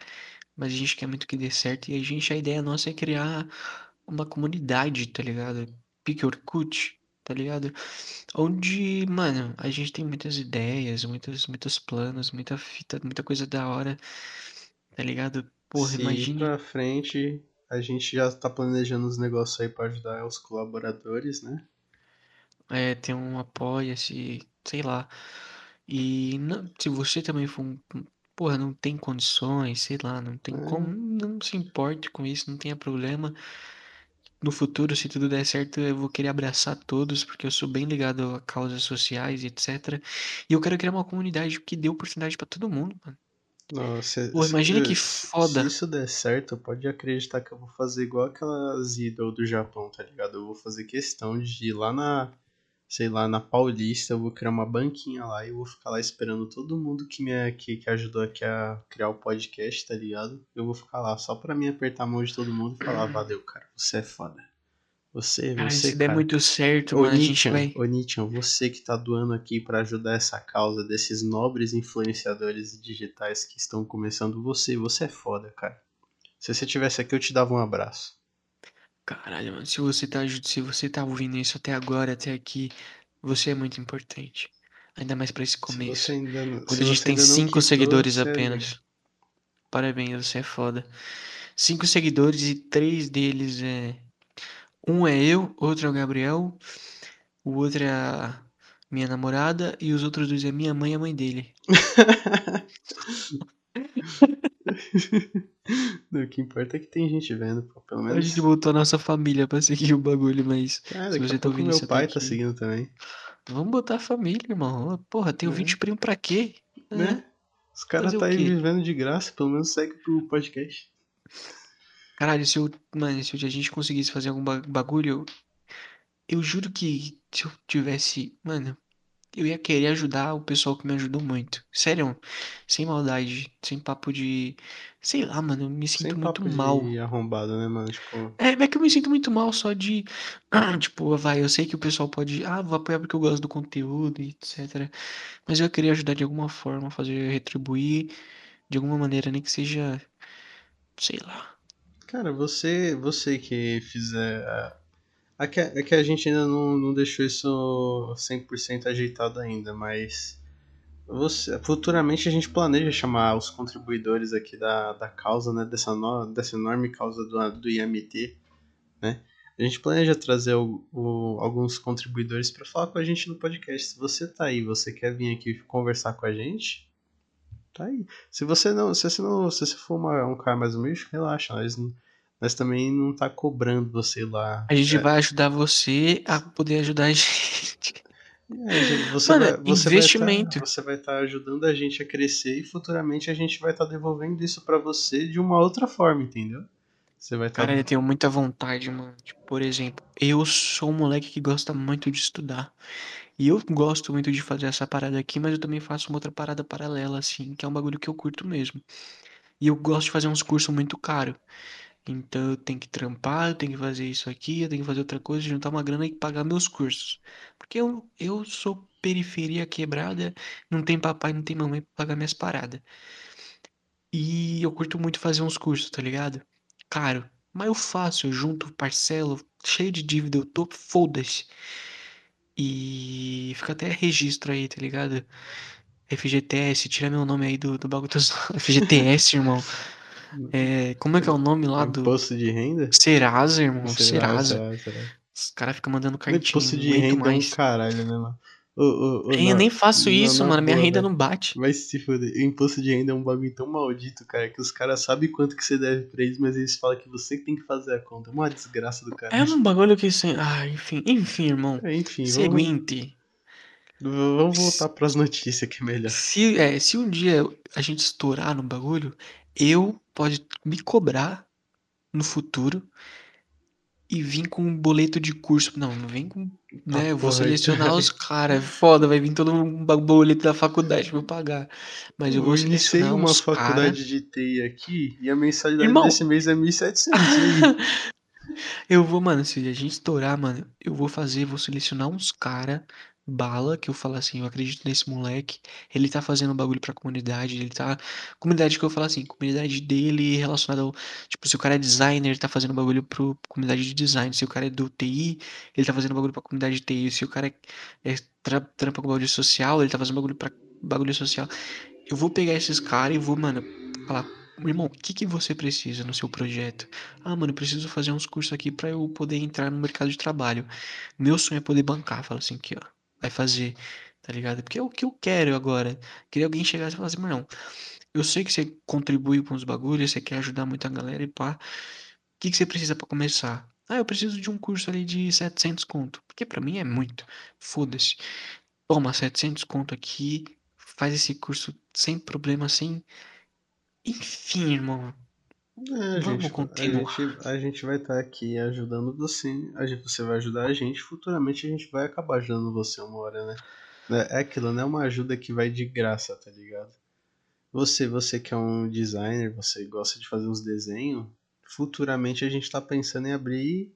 mas a gente quer muito que dê certo. E a gente, a ideia nossa é criar uma comunidade, tá ligado? Pique Orkut, tá ligado? Onde, mano, a gente tem muitas ideias, muitos, muitos planos, muita fita, muita coisa da hora, tá ligado? Porra, Se ir imagine. pra frente, a gente já tá planejando os negócios aí pra ajudar os colaboradores, né? É, ter um apoia-se, sei lá. E não- se você também for um, um- porra, não tem condições, sei lá, não tem É. como, não se importe com isso, não tenha problema. No futuro, se tudo der certo, eu vou querer abraçar todos, porque eu sou bem ligado a causas sociais etc. E eu quero criar uma comunidade que dê oportunidade pra todo mundo, mano. Nossa, Pô, se, imagina que se- se foda. isso der certo, pode acreditar que eu vou fazer igual aquelas idols do Japão, tá ligado? Eu vou fazer questão de ir lá na, sei lá, na Paulista, eu vou criar uma banquinha lá e eu vou ficar lá esperando todo mundo que me que, que ajudou aqui a criar o podcast, tá ligado? Eu vou ficar lá só pra mim apertar a mão de todo mundo e falar, valeu, cara, você é foda. Você, Cara, você, se der cara. muito certo, Ô mano, Nietzsche, vai. ô Nietzsche, você que tá doando aqui pra ajudar essa causa desses nobres influenciadores digitais que estão começando, você, você é foda, cara. Se você tivesse aqui, eu te dava um abraço. Caralho, mano, se você tá, se você tá ouvindo isso até agora, até aqui, você é muito importante. Ainda mais pra esse Se começo. você ainda, Quando a gente tem cinco seguidores é apenas. Parabéns, você é foda. Cinco seguidores e três deles é. Um é eu, outro é o Gabriel, o outro é a minha namorada e os outros dois é minha mãe e a mãe dele. O que importa é que tem gente vendo, pô, pelo A menos. gente botou a nossa família pra seguir o bagulho, mas Ah, se você a tá ouvindo meu pai tá aqui, seguindo também. vamos botar a família, irmão. Porra, tem É. 20 primo pra quê? É. Né? Os caras tá aí vivendo de graça, pelo menos segue pro podcast. Caralho, se eu, mano, se a gente conseguisse fazer algum ba- bagulho, eu, eu juro que se eu tivesse, mano, eu ia querer ajudar o pessoal que me ajudou muito. Sério, sem maldade, sem papo de, sei lá, mano, eu me sinto Sem muito papo mal. de arrombado, né, mano? Tipo, É, é que eu me sinto muito mal só de, tipo, vai, eu sei que o pessoal pode, ah, vou apoiar porque eu gosto do conteúdo e etc. Mas eu ia querer ajudar de alguma forma, fazer retribuir de alguma maneira, nem que seja, sei lá. Cara, você, você que fizer. É que, é que a gente ainda não, não deixou isso 100% ajeitado ainda, mas. Você, futuramente a gente planeja chamar os contribuidores aqui da, da causa, né? Dessa, no, dessa enorme causa do, do IMT, né? A gente planeja trazer o, o- alguns contribuidores para falar com a gente no podcast. Se você tá aí, você quer vir aqui conversar com a gente, tá aí. Se você não, se você não, se você for uma- um cara mais humilde, relaxa, nós, não- nós também não tá cobrando você lá. A gente É, vai ajudar você a poder ajudar a gente. é, gente, você Mano, vai, você investimento. Vai tá, você vai estar ajudando a gente a crescer e futuramente a gente vai estar devolvendo isso para você de uma outra forma, entendeu? Você vai estar Cara, eu tenho muita vontade, mano. Tipo, por exemplo, eu sou um moleque que gosta muito de estudar. E eu gosto muito de fazer essa parada aqui, mas eu também faço uma outra parada paralela, assim, que é um bagulho que eu curto mesmo. E eu gosto de fazer uns cursos muito caros. Então eu tenho que trampar, eu tenho que fazer isso aqui, eu tenho que fazer outra coisa, juntar uma grana e pagar meus cursos. Porque eu, eu sou periferia quebrada, não tem papai, não tem mamãe pra pagar minhas paradas. E eu curto muito fazer uns cursos, tá ligado? Caro. Mas eu faço, eu junto, parcelo, cheio de dívida, eu tô, foda-se. E fica até registro aí, tá ligado? FGTS, tira meu nome aí do, do bagulho FGTS, irmão. É, como é que é o nome lá do. imposto de renda? Serasa, irmão. Será, Serasa. será, será. Os caras ficam mandando Não, cartinha. Imposto não de renda é um mais. caralho, né, mano? Eu na- nem faço na- isso, na mano. Minha renda não bate. Vai se fuder. O imposto de renda é um bagulho tão maldito, cara, que os caras sabem quanto que você deve pra eles, mas eles falam que você que tem que fazer a conta. É uma desgraça do cara. É um bagulho que. Sem... Ah, enfim. Enfim, irmão. É, enfim, vamos, Seguinte. vamos voltar pras notícias que é melhor. Se, é, se um dia a gente estourar no bagulho, eu pode me cobrar no futuro e vir com um boleto de curso. Não, não vem com. Né, Ah, eu vou selecionar os caras. Foda, vai vir todo um boleto da faculdade pra eu pagar. Mas eu vou iniciei selecionar uma uns cara... faculdade de TI aqui e a mensalidade Irmão. desse mês é 1.700. e aí? Eu vou, mano, se a gente estourar, mano, eu vou fazer, vou selecionar uns cara bala, que eu falo assim, eu acredito nesse moleque, ele tá fazendo bagulho pra comunidade, ele tá, comunidade que eu falo assim, comunidade dele relacionada ao, tipo, se o cara é designer, ele tá fazendo bagulho pro comunidade de design, se o cara é do TI, ele tá fazendo bagulho pra comunidade de TI, se o cara é, é tra- trampa com bagulho social, ele tá fazendo bagulho pra bagulho social. Eu vou pegar esses caras e vou, mano, falar, irmão, o que que você precisa no seu projeto? Ah, mano, eu preciso fazer uns cursos aqui pra eu poder entrar no mercado de trabalho. Meu sonho é poder bancar. Fala assim, aqui, ó. Vai fazer, tá ligado? Porque é o que eu quero agora. Queria alguém chegar e falar assim, mano, eu sei que você contribui com os bagulhos, você quer ajudar muita galera e pá. O que que você precisa pra começar? Ah, eu preciso de um curso ali de 700 conto. Porque pra mim é muito. Foda-se. Toma, 700 conto aqui. Faz esse curso sem problema, sem Enfim, irmão. É, a Vamos gente, continuar. A gente, a gente vai estar aqui ajudando você. A gente, você vai ajudar a gente. Futuramente a gente vai acabar ajudando você uma hora, né? É aquilo, não é uma ajuda que vai de graça, tá ligado? Você, você que é um designer, você gosta de fazer uns desenhos, futuramente a gente tá pensando em abrir.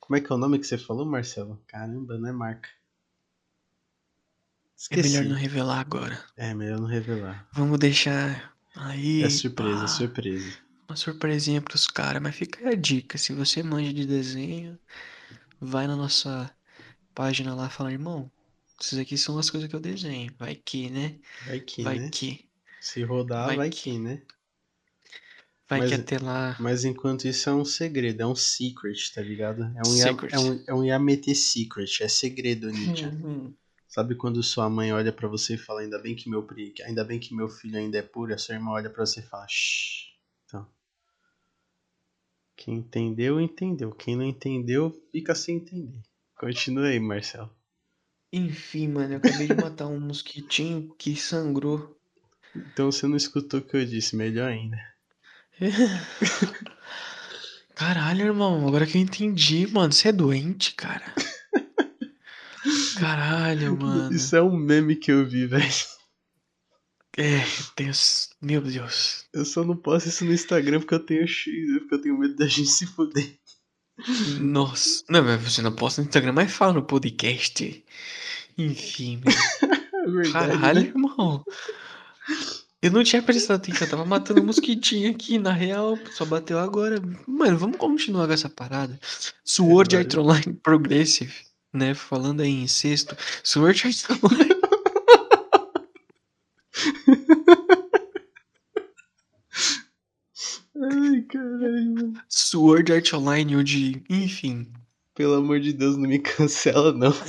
Como é que é o nome que você falou, Marcelo? Caramba, não é marca. Esqueci. É melhor não revelar agora. É, melhor não revelar. Vamos deixar aí. É surpresa, pá, surpresa. Uma surpresinha pros caras, mas fica a dica. Se você manja de desenho, vai na nossa página lá e fala, irmão, essas aqui são as coisas que eu desenho. Vai que, né? Vai que, vai né? que. Se rodar, vai, vai que. que, né? Vai mas, que até lá. Mas enquanto isso é um segredo, é um secret, tá ligado? É um, secret. é um, é um Yamete secret, é segredo, Ninja. Uhum. Sabe quando sua mãe olha para você e fala, ainda bem que meu ainda bem que meu filho ainda é puro, a sua irmã olha para você e fala, shh. Quem entendeu, entendeu. Quem não entendeu, fica sem entender. Continua aí, Marcelo. Enfim, mano, eu acabei de matar um mosquitinho que sangrou. Então você não escutou o que eu disse, melhor ainda. Caralho, irmão, agora que eu entendi, mano, você é doente, cara. Caralho, mano. Isso é um meme que eu vi, velho. É, Deus, meu Deus. Eu só não posto isso no Instagram porque eu tenho porque eu tenho medo da gente se fuder. Nossa, não, mas você não posta no Instagram, mas fala no podcast. Enfim, é Caralho, né? irmão. Eu não tinha prestado atenção, eu tava matando um mosquitinho aqui, na real, só bateu agora. Mano, vamos continuar com essa parada. Sword É, Art Online Progressive, né? Falando aí em sexto. Sword Art Online. Ai, caralho. Sword Art Online, o de. Enfim. Pelo amor de Deus, não me cancela, não.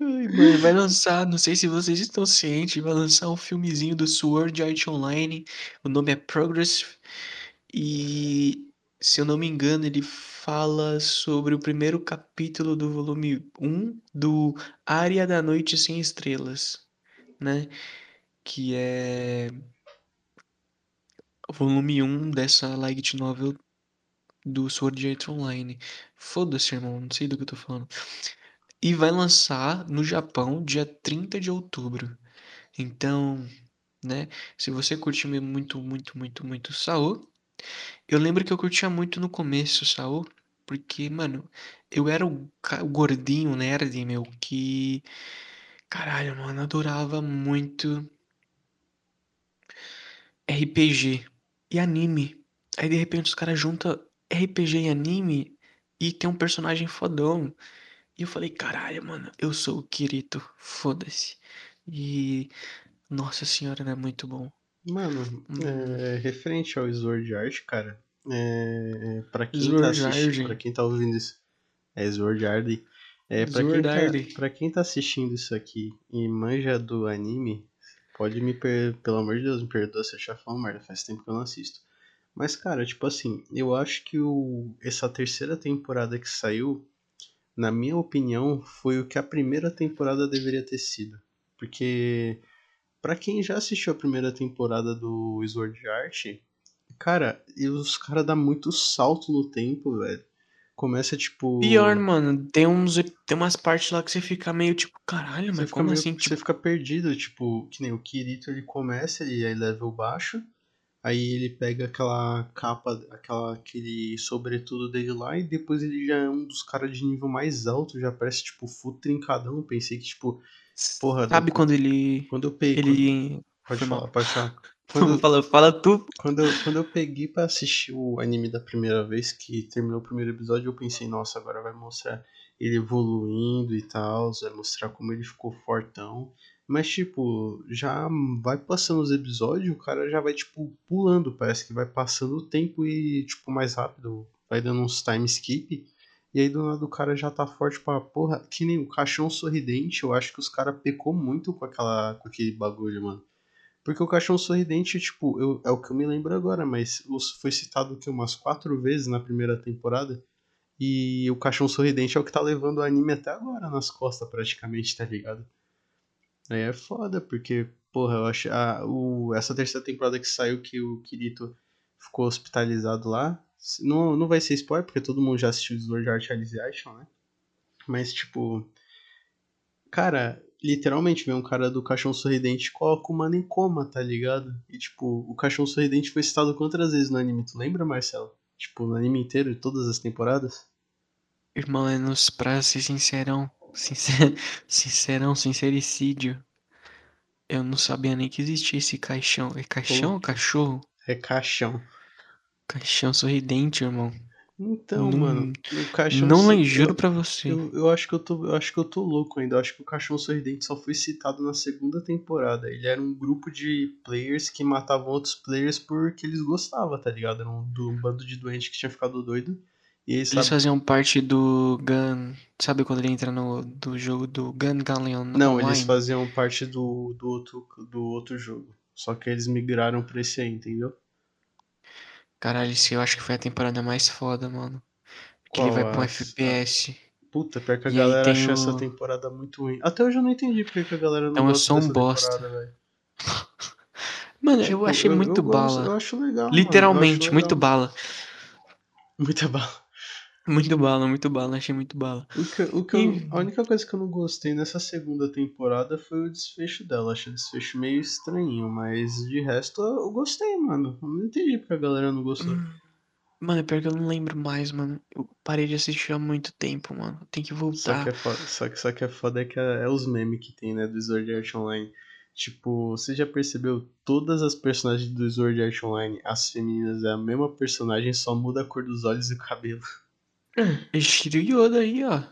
Ai, mano, vai lançar, não sei se vocês estão cientes, vai lançar um filmezinho do Sword Art Online. O nome é Progress. E se eu não me engano, ele fala sobre o primeiro capítulo do volume 1 do Área da Noite Sem Estrelas, né? Que é o volume 1 dessa light novel do Sword Art Online. Foda-se, irmão, não sei do que eu tô falando. E vai lançar no Japão dia 30 de outubro. Então, né, se você curte muito, muito, muito, muito Saô, eu lembro que eu curtia muito no começo Saô, porque, mano, eu era o, o gordinho nerd, meu, que. Caralho, mano, adorava muito RPG e anime. Aí de repente os caras juntam RPG e anime e tem um personagem fodão. E eu falei, caralho, mano, eu sou o Kirito, foda-se. E. Nossa senhora, é muito bom. Mano, é, referente ao Sword Art, cara, é, pra quem Sword tá assistindo, Art. pra quem tá ouvindo isso, é Sword Art. É, pra, quem Sword tá, Art. pra quem tá assistindo isso aqui e manja do anime, pode me per... pelo amor de Deus, me perdoa se eu já falando merda, faz tempo que eu não assisto. Mas, cara, tipo assim, eu acho que o... essa terceira temporada que saiu, na minha opinião, foi o que a primeira temporada deveria ter sido. Porque, pra quem já assistiu a primeira temporada do Sword Art, cara, e os caras dão muito salto no tempo, velho. Começa, tipo... Pior, mano, tem, uns, tem umas partes lá que você fica meio tipo, caralho, Você mas como meio- assim? você Tipo, fica perdido, tipo, que nem o Kirito, ele começa, ele é level baixo, aí ele pega aquela capa, aquela, aquele sobretudo dele lá, e depois ele já é um dos caras de nível mais alto, já parece, tipo, full trincadão, pensei que, tipo, porra, sabe do- quando ele. quando eu peguei, Ele. pode foi falar, mal. pode falar, quando, fala, fala tu. quando, eu, quando eu peguei pra assistir o anime da primeira vez, que terminou o primeiro episódio, eu pensei, nossa, agora vai mostrar ele evoluindo e tal, vai mostrar como ele ficou fortão. Mas, tipo, já vai passando os episódios, o cara já vai, tipo, pulando, parece que vai passando o tempo e, tipo, mais rápido, vai dando uns time skip. E aí do nada o cara já tá forte pra porra, que nem o caixão sorridente, eu acho que os caras pecou muito com aquela com aquele bagulho, mano. Porque o Caixão Sorridente, tipo, eu- é o que eu me lembro agora, mas foi citado que umas quatro vezes na primeira temporada. E o Caixão Sorridente é o que tá levando o anime até agora nas costas, praticamente, tá ligado? Aí é foda, porque, porra, eu acho. A, o, essa terceira temporada que saiu que o Kirito ficou hospitalizado lá. Não, não vai ser spoiler, porque todo mundo já assistiu Sword Art Alicization, né? Mas, tipo. Cara, literalmente vem um cara do Caixão Sorridente e coloca o mano em coma, tá ligado? E, tipo, o Caixão Sorridente foi citado quantas vezes no anime? Tu lembra, Marcelo? Tipo, no anime inteiro, todas as temporadas? Irmão, é nos pra ser sincerão. Sincer... Sincerão, sincericídio. Eu não sabia nem que existia esse caixão. É caixão ou cachorro? É caixão. Caixão sorridente, irmão. Então, Não- mano, o caixão. Não lembro, juro pra você. eu, eu acho que eu tô, eu acho que eu tô louco ainda. Eu acho que o caixão sorridente só foi citado na segunda temporada. Ele era um grupo de players que matavam outros players porque eles gostavam, tá ligado? Era um, do- um bando de doente que tinha ficado doido. E eles Eles sabe... faziam parte do Gun. Sabe quando ele entra no do jogo do Gun Galleon Não, online? eles faziam parte do, do, outro, do outro jogo. Só que eles migraram pra esse aí, entendeu? Caralho, esse eu acho que foi a temporada mais foda, mano. Que Qual ele vai pra um FPS. Puta, pior que a E aí galera tem achou o- essa temporada muito ruim. Até hoje eu não entendi porque que a galera não Então eu gosta sou um dessa bosta. temporada, velho. Mano, Tipo, eu achei muito gosto, bala. eu acho legal. mano, Literalmente, eu acho muito legal. bala. Muita bala. Muito bala, muito bala, achei muito bala. O que, o que eu- E- a única coisa que eu não gostei nessa segunda temporada foi o desfecho dela. Achei o desfecho meio estranho, mas de resto eu, eu gostei, mano. Eu não entendi porque a galera não gostou. Hum. Mano, pior que eu não lembro mais, mano. Eu parei de assistir há muito tempo, mano. Tem que Só voltar. que, é foda, só, que, só que é foda é que é, é os memes que tem, né, do Sword Art Online. Tipo, você já percebeu? Todas as personagens do Sword Art Online, as femininas é a mesma personagem, só muda a cor dos olhos e o cabelo. É Shiro Yoda aí, ó.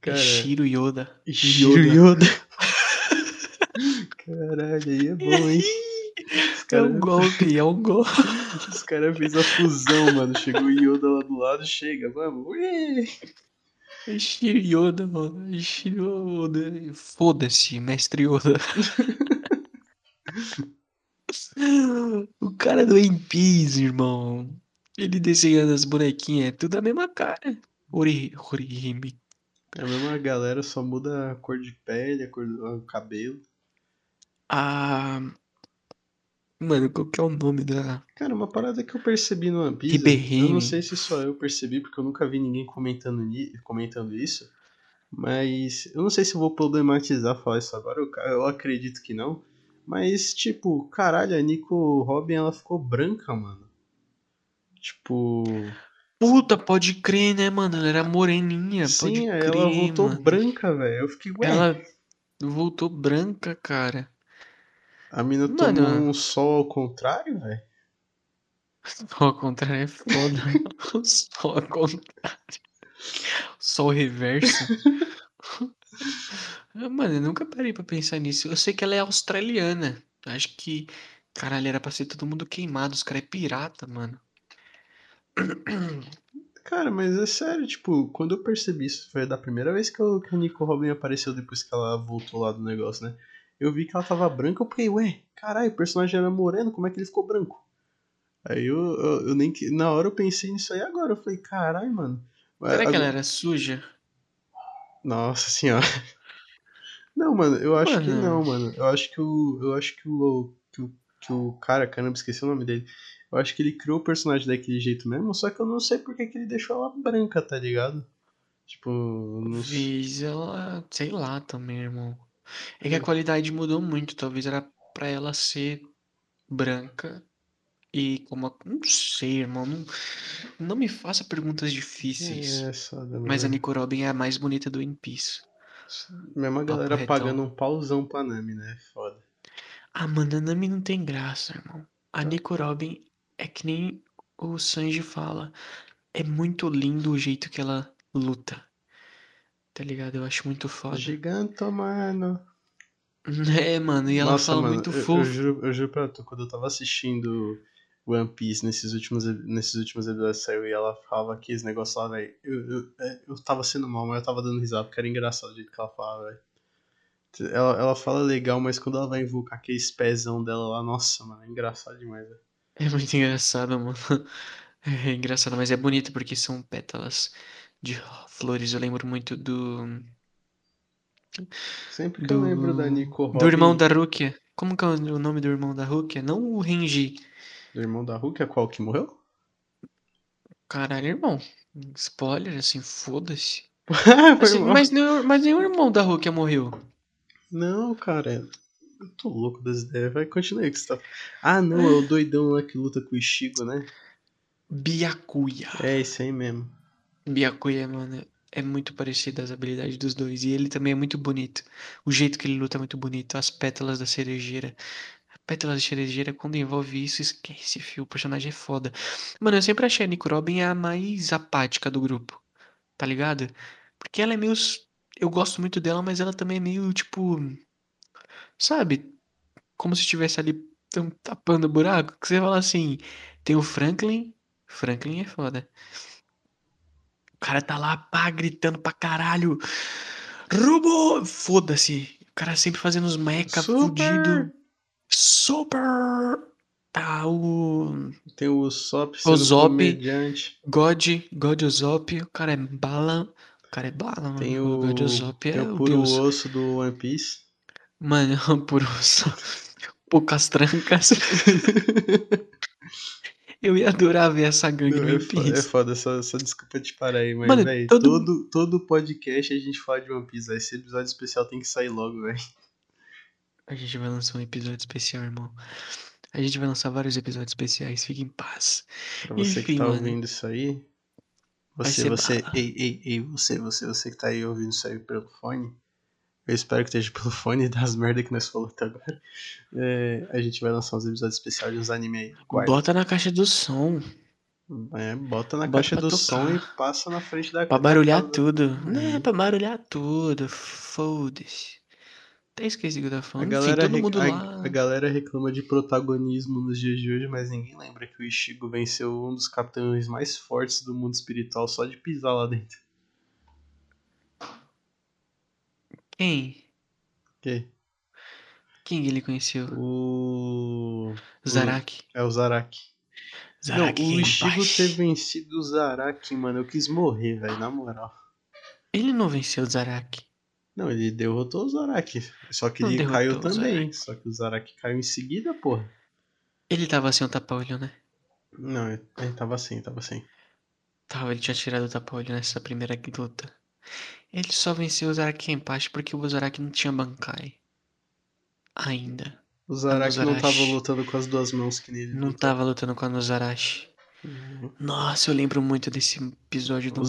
Cara, é Shiro Yoda. Shiro Yoda. Caralho, aí é bom, hein? Os É caras um golpe, é um golpe. os cara fez a fusão, mano. Chegou o Yoda lá do lado, chega, vamos. Ui! É Shiro Yoda, mano. É Shiro Yoda. Foda-se, mestre Yoda. o cara do One Piece, irmão. Ele desenhando as bonequinhas, é tudo a mesma cara. Ori, Orihime. É a mesma galera, só muda a cor de pele, a cor do cabelo. Ah. Mano, qual que é o nome da. Cara, uma parada que eu percebi no One Piece, eu não sei se só eu percebi, porque eu nunca vi ninguém comentando, comentando isso, mas eu não sei se eu vou problematizar falar isso agora, eu, eu acredito que não, mas, tipo, caralho, a Nico Robin, ela ficou branca, mano. Tipo, Puta, pode crer, né, mano? Ela era moreninha, sim, crer, ela voltou mano. branca, velho, eu fiquei, ué, Ela voltou branca, cara. a mina Mano. tomou um sol ao contrário, velho? Só ao contrário é foda. Só ao contrário. O reverso. Mano, eu nunca parei pra pensar nisso. Eu sei que ela é australiana. Acho que. Caralho, era pra ser todo mundo queimado. Os caras é pirata, mano. Cara, mas é sério, tipo, quando eu percebi isso, foi da primeira vez que, eu, que a Nico Robin apareceu depois que ela voltou lá do negócio, né? Eu vi que ela tava branca, eu fiquei, ué, caralho, o personagem era moreno, como é que ele ficou branco? Aí eu, eu, eu nem que. Na hora eu pensei nisso aí agora, eu falei, caralho, mano. Será que Agora- ela era suja? Nossa senhora. Não, mano, eu acho que Mano. não, mano. Eu acho que o. Eu acho que o. Que o, que o cara, caramba, esqueci o nome dele. Eu acho que ele criou o personagem daquele jeito mesmo, só que eu não sei porque que ele deixou ela branca, tá ligado? Tipo, não sei. Talvez ela. Sei lá também, irmão. É que a qualidade mudou muito. Talvez era pra ela ser branca. E como. a- Não sei, irmão. Não, não me faça perguntas difíceis. É, foda, Mas a. Nico Robin é a mais bonita do One Piece. Mesma galera retão. pagando um pauzão pra Nami, né? Foda. Ah, mano, a Nami não tem graça, irmão. A Nico Robin é que nem o Sanji fala. É muito lindo o jeito que ela luta. Tá ligado? Eu acho muito foda. Giganto, mano. É, mano, e ela Nossa, fala mano, muito eu, eu fofo. juro, eu juro pra tu, quando eu tava assistindo One Piece nesses últimos, nesses últimos episódios que saiu e ela falava aqueles negócios lá, velho. Eu, eu, é, eu tava sendo mal, mas eu tava dando risada porque era engraçado o jeito que ela falava, velho. Ela, ela fala legal, mas quando ela vai invocar aqueles pezão dela lá, nossa, mano, é engraçado demais, velho. É muito engraçado, mano. É engraçado, mas é bonito porque são pétalas de flores. Eu lembro muito do. Sempre que eu lembro da Nico Robin... Do irmão da Rukia. Como que é o nome do irmão da Rukia? Não o Renji. Do irmão da Rukia, qual que morreu? Caralho, irmão. Spoiler, assim, foda-se. Foi Assim, mal. mas, nem, mas o irmão da Rukia morreu. Não, cara. Eu tô louco das ideias. Vai, continua aí que você tá... Ah, não, é o doidão lá que luta com o Ishigo, né? Byakuya. É, esse aí mesmo. Byakuya, mano, é muito parecido as habilidades dos dois. E ele também é muito bonito. O jeito que ele luta é muito bonito. As pétalas da cerejeira. Pétalas da cerejeira, quando envolve isso, esquece, fio. O personagem é foda. Mano, eu sempre achei a Nico Robin a mais apática do grupo. Tá ligado? Porque ela é meio. Eu gosto muito dela, mas ela também é meio, tipo. Sabe? Como se estivesse ali tapando o buraco. Que você fala assim: tem o Franklin. Franklin é foda. O cara tá lá, pá, gritando pra caralho. Rubo! Foda-se. O cara sempre fazendo os meca fudido. Super! Tá o. Tem o Sop O sendo Zop. comediante. God, God Usopp. O cara é bala. O cara é bala, mano. Tem o, God Usopp tem é o o puro deus. osso do One Piece. Mano, por. Poucas trancas. Eu ia adorar ver essa gangue Não, no é, One é foda, só, só desculpa te parar aí, mas, Mano, todo- todo... Todo, podcast a gente fala de One Piece, véio. esse episódio especial tem que sair logo, velho. A gente vai lançar um episódio especial, irmão. A gente vai lançar vários episódios especiais. Fique em paz. Pra você Enfim, que tá mano. ouvindo isso aí, você, você, bala. ei, ei, ei, você, você, você que tá aí ouvindo isso aí pelo fone, eu espero que esteja pelo fone das merda que nós falamos até agora. É, a gente vai lançar uns episódios especiais de uns anime aí. Guarda. Bota na caixa do som. É, bota na Bota caixa do tocar. som e passa na frente da Pra barulhar tudo. Uhum. Né, pra barulhar tudo. Foda-se. Até esqueci o que eu tava A falando. galera, Enfim, rec- a- a galera reclama de protagonismo nos dias de hoje, mas ninguém lembra que o Ishigo venceu um dos capitães mais fortes do mundo espiritual só de pisar lá dentro. Quem? Que? Quem ele conheceu? O. Zaraki. É o Zaraki. Zaraki não, o Ishigo ter vencido o Zaraki, mano, eu quis morrer, velho, na moral. Ele não venceu o Zaraki. Não, ele derrotou o Zaraki. Só que Não ele caiu o também. Só que o Zaraki caiu em seguida, porra. Ele tava sem o tapa-olho, né? Não, ele tava assim, tava assim. Tava, ele tinha tirado o tapa-olho nessa primeira luta. Ele só venceu o Zaraki Kenpachi porque o Zaraki não tinha Bankai. Ainda. O Zaraki não tava lutando com as duas mãos que nele. Não tava lutando com a Nozarashi. Nossa, eu lembro muito desse episódio do O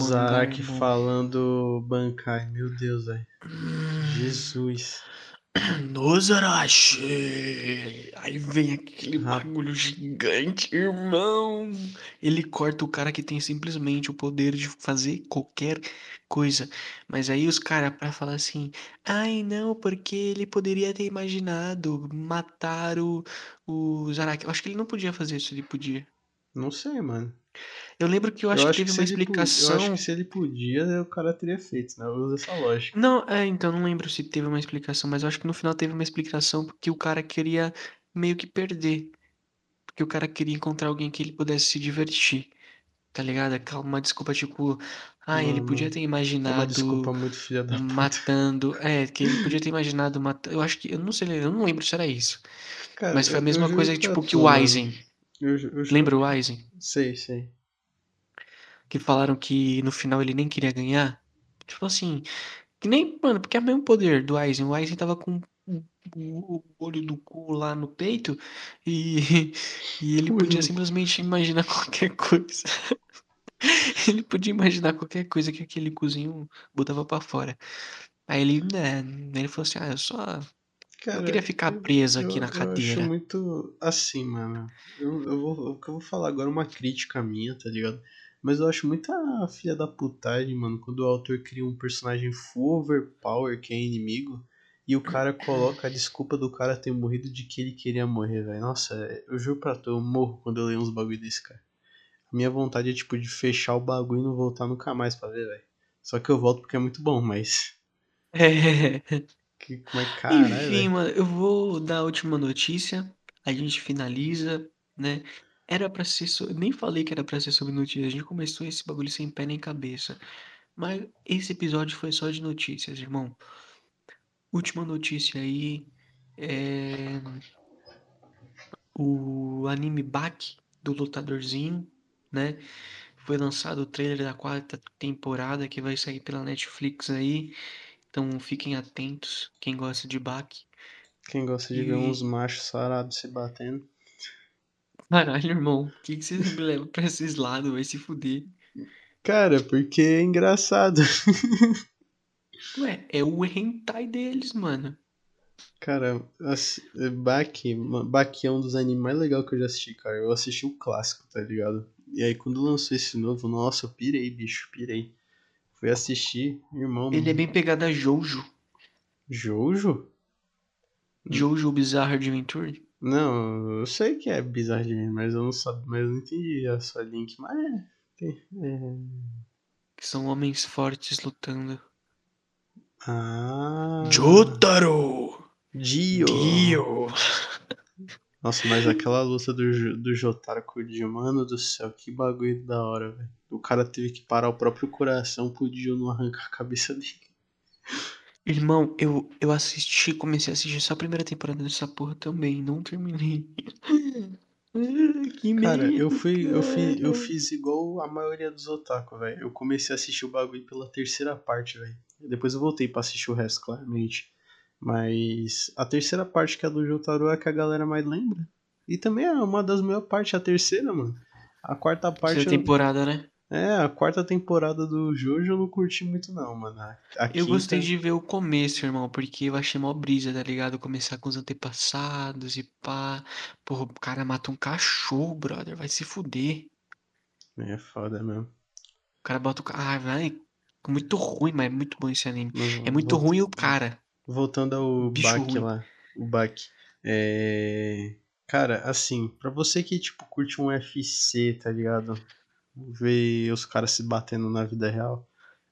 irmão. falando Bankai, meu Deus, velho. Hum, Jesus. Nozarashi! Aí vem aquele bagulho gigante, irmão. Ele corta o cara que tem simplesmente o poder de fazer qualquer coisa. Mas aí os caras, pra falar assim, ai não, porque ele poderia ter imaginado matar o, o Zaraki. Eu acho que ele não podia fazer isso, ele podia. Não sei, mano. Eu lembro que eu acho que teve se uma ele explicação. Eu acho que se ele podia, o cara teria feito, né? Eu uso essa lógica. Não, é, então não lembro se teve uma explicação, mas eu acho que no final teve uma explicação porque o cara queria meio que perder. Porque o cara queria encontrar alguém que ele pudesse se divertir. Tá ligado? Aquela uma desculpa tipo, ah, ele Mano, podia ter É uma imaginado desculpa muito filha da puta. matando. É, que ele podia ter imaginado matando. Eu acho que. Eu não sei, eu não lembro se era isso. Cara, Mas foi a eu- eu mesma coisa tipo que tu, o mano. Eu eu Lembra o Aizen? Sei, sei. Que falaram que no final ele nem queria ganhar. Tipo assim, que nem, mano, porque é o mesmo poder do Aizen. O Aizen tava com o, olho do cu lá no peito e, e ele Olho podia simplesmente imaginar qualquer coisa. Ele podia imaginar qualquer coisa que aquele cozinho botava pra fora. Aí ele, né, ele falou assim, ah, eu só Cara, queria ficar eu- preso eu- aqui na Eu cadeira. acho muito assim, mano. Eu, eu vou, o que eu vou falar agora é uma crítica minha, tá ligado? Mas eu acho muita filha da putagem, mano, quando o autor cria um personagem full overpower que é inimigo e o cara coloca a desculpa do cara ter morrido de que ele queria morrer, velho. Nossa, eu juro pra tu, eu morro quando eu leio uns bagulho desse cara. A minha vontade é, tipo, de fechar o bagulho e não voltar nunca mais pra ver, velho. Só que eu volto porque é muito bom, mas. É. Que, como é caralho, Enfim, velho? mano, eu vou dar a última notícia. A gente finaliza, né? Era pra ser. so- Nem falei que era pra ser sobre notícias. A gente começou esse bagulho sem pé nem cabeça. Mas esse episódio foi só de notícias, irmão. última notícia aí é o anime Baki do lutadorzinho, né? Foi lançado o trailer da quarta temporada que vai sair pela Netflix aí. Então fiquem atentos, quem gosta de Baki. Quem gosta de E- ver uns machos sarados se batendo. Caralho, irmão, o que, que você me leva pra esses lados? Vai se fuder. Cara, porque é engraçado. Ué, é o hentai deles, mano. Cara, Baki, ma- Baki é um dos animes mais legais que eu já assisti, cara. Eu assisti o clássico, tá ligado? E aí quando lançou esse novo, nossa, eu pirei, bicho, pirei. Fui assistir, irmão. Ele é bem pegado a Jojo. Jojo? Jojo Bizarre Adventure. Não, eu sei que é bizarrinho, mas eu não sabia, mas eu não entendi a sua link, mas é. é. Que são homens fortes lutando. Ah. Jotaro! Dio. Dio! Nossa, mas aquela luta do, do Jotaro com o Dio, mano do céu, que bagulho da hora, velho. O cara teve que parar o próprio coração pro Dio não arrancar a cabeça dele. Irmão, eu, eu assisti, comecei a assistir só a primeira temporada dessa porra também, não terminei. Que Cara, merda, eu fui, eu fiz, eu cara. fiz igual a maioria dos otaku, velho. Eu comecei a assistir o bagulho pela terceira parte, velho. Depois eu voltei pra assistir o resto, claramente. Mas a terceira parte que é do Jotaro é a que a galera mais lembra. E também é uma das melhores partes, a terceira, mano. A quarta parte. Terceira eu- temporada, né? É, a quarta temporada do Jojo eu não curti muito, não, mano. A, a Eu gostei de ver o começo, irmão, porque eu achei mó brisa, tá ligado? Começar com os antepassados e pá. Porra, o cara mata um cachorro, brother, vai se fuder. É foda mesmo. O cara bota o. Ah, vai. Muito ruim, mas é muito bom esse anime. É muito ruim o cara. Voltando ao Bicho Baki ruim. lá. O Baki. É. Cara, assim, pra você que, tipo, curte um UFC, tá ligado? Ver os caras se batendo na vida real.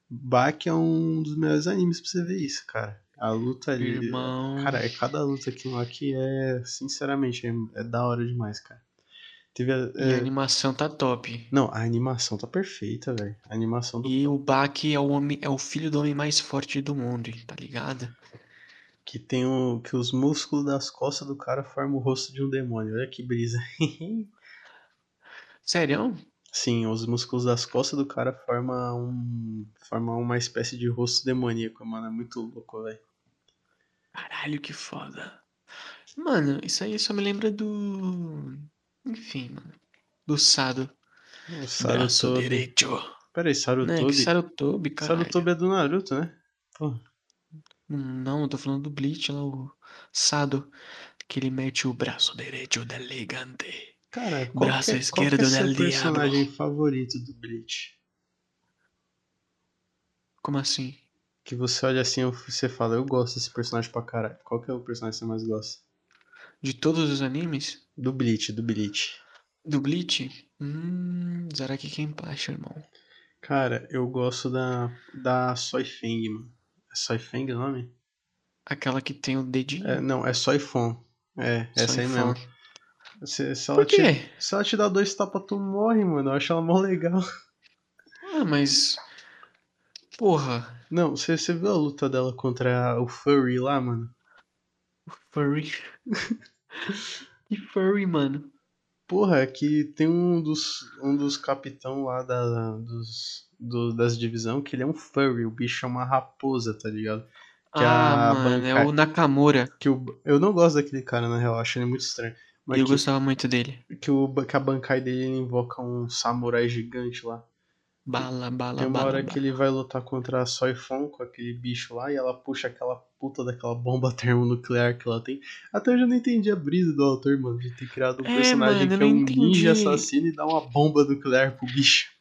Baki é um dos melhores animes pra você ver isso, cara. A luta ali. Irmão. Cara, é cada luta aqui lá que é, sinceramente, é, é da hora demais, cara. Teve a, E a é, animação tá top. Não, a animação tá perfeita, velho. A animação do E o Baki é o homem, é o filho do homem mais forte do mundo, tá ligado? Que tem o que os músculos das costas do cara formam o rosto de um demônio. Olha que brisa. Sério? Sim, os músculos das costas do cara formam um formam uma espécie de rosto demoníaco, mano, é muito louco, velho. Caralho, que foda. Mano, isso aí só me lembra do. Enfim, mano. Do Sado. O Sarutobi. Peraí, Né? Sarutobi. Que Sarutobi, cara. Sarutobi é do Naruto, né? Pô, Não, eu tô falando do Bleach lá, o Sado. Que ele mete o braço direito del gigante. cara, qual Braço que é, qual que esquerdo é seu personagem diablo. favorito do Bleach? Como assim? Que você olha assim e você fala, eu gosto desse personagem pra caralho. Qual que é o personagem que você mais gosta? De todos os animes? Do Bleach, do Bleach. Do Bleach? Hum. Zaraki Kenpachi, irmão. Cara, eu gosto da, da Soy Feng, mano. É Soy Feng o nome? Aquela que tem o dedinho. É, não, é Soifon. É, essa aí mesmo. Se, se, ela? Te, se ela te dá dois tapas, tu morre, mano. Eu acho ela mó legal. Ah, mas. Porra. Não, você, você viu a luta dela contra o Furry lá, mano? Furry. que furry, mano. Porra, é que tem um dos, um dos capitão lá da, dos, do, das divisão que ele é um Furry. O bicho é uma raposa, tá ligado? Que ah, a mano, é banca- o Nakamura. Que o, eu não gosto daquele cara, na real. Acho ele muito estranho. Mas eu que, gostava muito dele. que, o, que a Bankai dele invoca um samurai gigante lá. Bala, bala, Tem uma bala. hora bala. que ele vai lutar contra a Soifon com aquele bicho lá e ela puxa aquela puta daquela bomba termonuclear que ela tem. Até eu já não entendi a brisa do autor, mano, de ter criado um É, personagem mano, que é um ninja entendi. assassino e dá uma bomba nuclear pro bicho.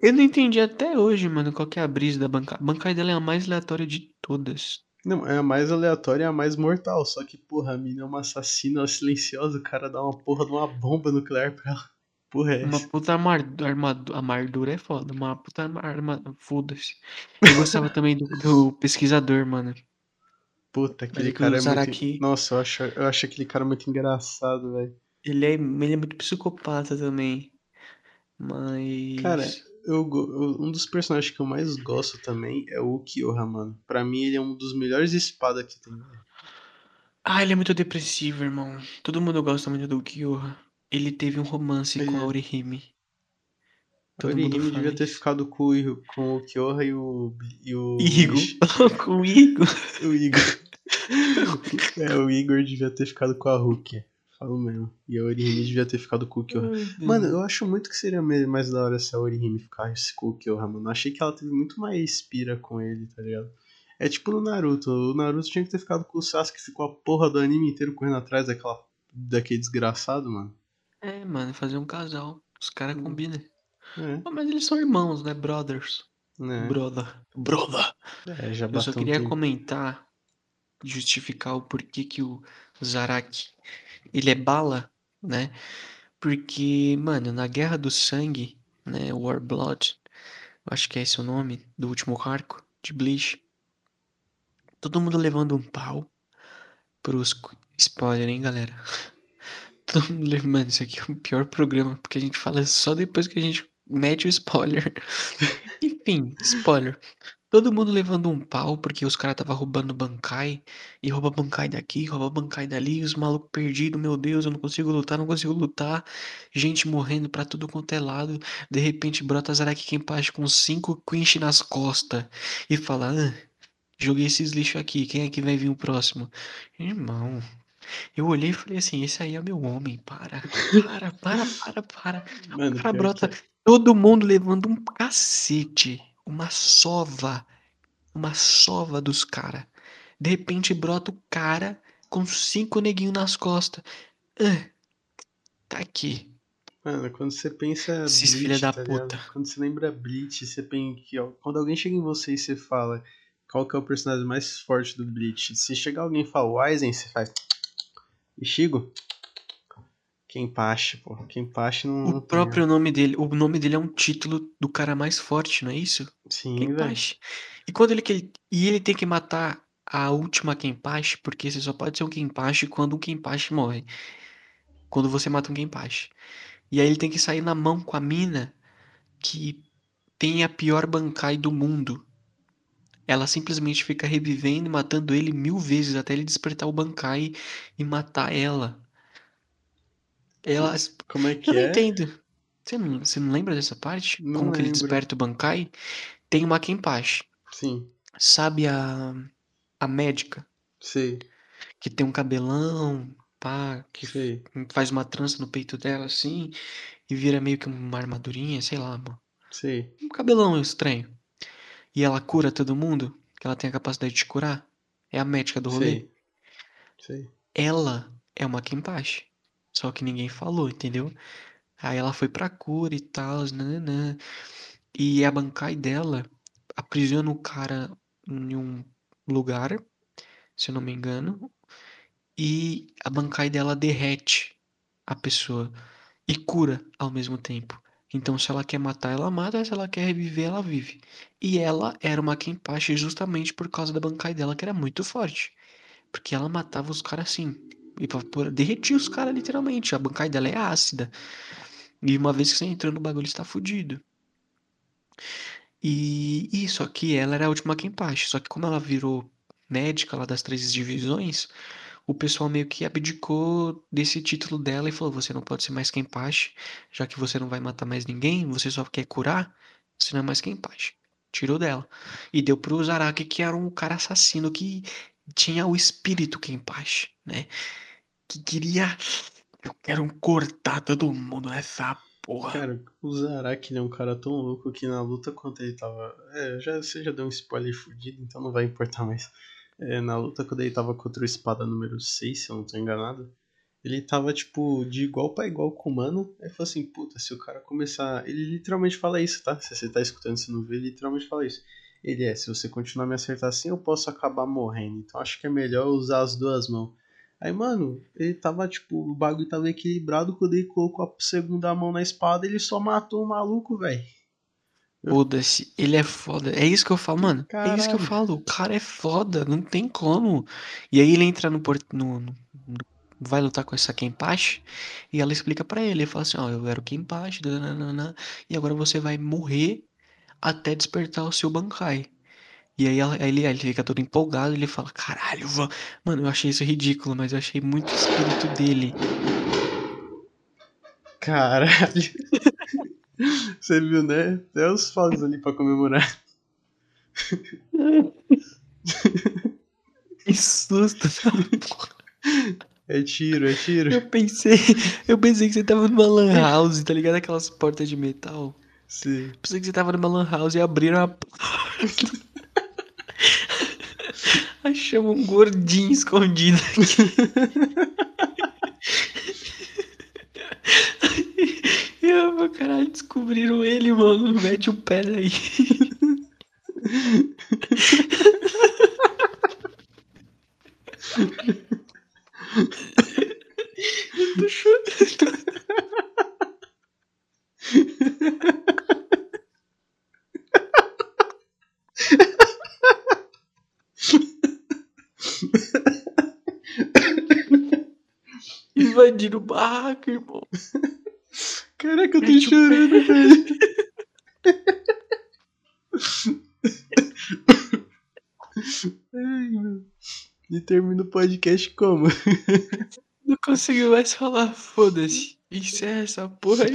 Eu não entendi até hoje, mano, qual que é a brisa da bancada. A bancada dela é a mais aleatória de todas. Não, é a mais aleatória e a mais mortal. Só que, porra, a mina é uma assassina ela é silenciosa, o cara dá uma porra de uma bomba nuclear pra ela. Porra, é Uma essa? puta armadura, armadura, armadura é foda, uma puta armadura, foda-se. Eu gostava também do, do pesquisador, mano. Puta, aquele cara é muito. Zaraki- Nossa, eu acho, eu acho aquele cara muito engraçado, velho. Ele é, ele é muito psicopata também. Mas. Cara, eu, um dos personagens que eu mais gosto também é o Kyoha, mano. Pra mim, ele é um dos melhores espadas que tem. Ah, ele é muito depressivo, irmão. Todo mundo gosta muito do Kyoha. Ele teve um romance Ele com a é. Orihime. Todo Orihime devia ter ficado com, o com o Kyoha e o. E o Igor. Com o Igor. O Igor. é, o Igor devia ter ficado com a Rukia. Falo mesmo. E a Orihime devia ter ficado com o Kyoha. Mano, eu acho muito que seria mais da hora se a Orihime ficasse com o Kyoha, mano. Eu achei que ela teve muito mais pira com ele, tá ligado? É tipo no Naruto. O Naruto tinha que ter ficado com o Sasuke, ficou a porra do anime inteiro correndo atrás daquela, daquele desgraçado, mano. É, mano, fazer um casal. Os caras Hum. combinam. É, Pô, mas eles são irmãos, né? Brothers. né? Brother. Brother. É, já Eu só um queria tempo. comentar, justificar o porquê que o Zaraki, ele é bala, né? Porque, mano, na Guerra do Sangue, né, War Blood, acho que é esse o nome do último arco de Bleach, todo mundo levando um pau pros... Spoiler, hein, galera? Todo mundo levando... Mano, isso aqui é o pior programa, porque a gente fala só depois que a gente mete o spoiler. Enfim, spoiler. Todo mundo levando um pau porque os caras tava roubando Bankai. E rouba Bankai daqui, rouba Bankai dali. Os malucos perdidos, meu Deus, eu não consigo lutar, não consigo lutar. Gente morrendo pra tudo quanto é lado. De repente brota Zaraki Kenpachi com cinco Quinch nas costas. E fala, ah, joguei esses lixos aqui, quem é que vai vir o próximo? Irmão, eu olhei e falei assim, esse aí é meu homem, para. Para, para, para, para. Mano, O cara brota que é. todo mundo levando um cacete, uma sova, uma sova dos caras. De repente brota o cara com cinco neguinhos nas costas. Ah, tá aqui. Mano, quando você pensa Esses filha da tá ligado? puta. Quando você lembra Bleach, você pensa que ó, quando alguém chega em você e você fala qual que é o personagem mais forte do Bleach, se chegar alguém e falar Aizen, você faz Ishigo? Kenpachi, pô. Kenpachi não, não O próprio nome dele, o nome dele é um título do cara mais forte, não é isso? tem. Sim. Kenpachi. E quando ele que e ele tem que matar a última Kenpachi, porque você só pode ser um Kenpachi quando um Kenpachi morre. Quando você mata um Kenpachi. E aí ele tem que sair na mão com a mina que tem a pior Bankai do mundo. Ela simplesmente fica revivendo e matando ele mil vezes até ele despertar o Bankai e matar ela. Ela. Como é Eu que não é? entendo. Você não, você não lembra dessa parte? Não Como que ele lembro. desperta o Bankai? Tem uma Kenpachi. Sim, Sabe a. A médica? sei, Que tem um cabelão, pá, que sei. faz uma trança no peito dela assim e vira meio que uma armadurinha, sei lá, mano. Sei. Um cabelão estranho. E ela cura todo mundo, que ela tem a capacidade de curar. É a médica do rolê. Sei. Sei. Ela é uma Kenpachi. Só que ninguém falou, entendeu? Aí ela foi pra cura e tal, nananã. E a Bankai dela aprisiona o cara em um lugar, se eu não me engano. E a Bankai dela derrete a pessoa e cura ao mesmo tempo. Então, se ela quer matar, ela mata. Se ela quer reviver, ela vive. E ela era uma Kenpachi justamente por causa da Bankai dela, que era muito forte. Porque ela matava os caras assim. E por- derretia os caras literalmente. A Bankai dela é ácida. E uma vez que você entrou no bagulho, você tá fudido. E, e só que ela era a última Kenpachi. Só que como ela virou médica lá das três divisões, o pessoal meio que abdicou desse título dela e falou: você não pode ser mais Kenpachi, já que você não vai matar mais ninguém, você só quer curar, você não é mais Kenpachi. Tirou dela. E deu pro Zaraki, que era um cara assassino que tinha o espírito Kenpachi, né? Que queria. Eu quero cortar todo mundo nessa porra. Cara, o Zaraki é um cara tão louco que na luta quando ele tava. É, já, você já deu um spoiler fudido, então não vai importar mais. É, na luta quando ele tava contra o espada número 6, se eu não tô enganado, ele tava tipo de igual pra igual com o mano. Aí falou assim: puta, se o cara começar. Ele literalmente fala isso, tá? Se você tá escutando, se não vê, ele literalmente fala isso. Ele é: se você continuar me acertar assim, eu posso acabar morrendo. Então acho que é melhor usar as duas mãos. Aí, mano, ele tava, tipo, o bagulho tava equilibrado, quando ele colocou a segunda mão na espada, ele só matou o maluco, velho. Foda-se, ele é foda. É isso que eu falo, mano. É isso que eu Caralho. falo. O cara é foda, não tem como. E aí ele entra no, port... no, no, no- vai lutar com essa Kenpachi. E ela explica pra ele, ele fala assim, ó, eu era o Kenpachi, e agora você vai morrer até despertar o seu Bankai. E aí, ela, aí ele, ele fica todo empolgado, ele fala, caralho, va-" mano, eu achei isso ridículo, mas eu achei muito o espírito dele. Caralho. Você viu, né? Até os fogos ali pra comemorar. Que susto, É tiro, é tiro. Eu pensei, eu pensei que você tava numa lan house, tá ligado? Aquelas portas de metal. Sim. Pensei que você tava numa lan house e abriram a porta. Achamos um gordinho escondido aqui. Eu, meu caralho, descobriram ele, mano. Mete o pé daí. Eu tô chorando. Invadiram o barraco, irmão. Caraca, eu tô chorando, velho. Ai, meu. E termina o podcast como? Não consigo mais falar, foda-se. Encerra essa porra aí.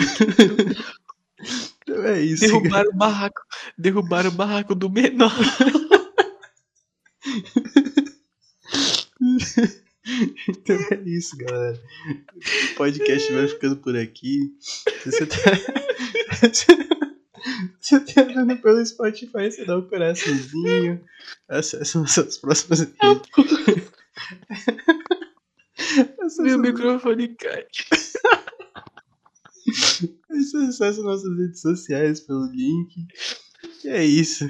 Então é isso. cara. Derrubaram o barraco. Derrubaram o barraco do menor. Então é isso, galera. O podcast vai ficando por aqui. Se você tá. Se você tá vendo pelo Spotify, você dá um coraçãozinho. Acesse nossas próximas redes. Meu microfone cai. acesse nossas redes sociais pelo link. E é isso.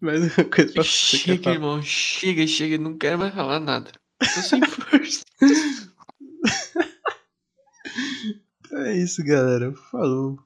Mais uma coisa pra você Chega, irmão. Chega, chega. Não quero mais falar nada. Tô sem força. É isso, galera. Falou.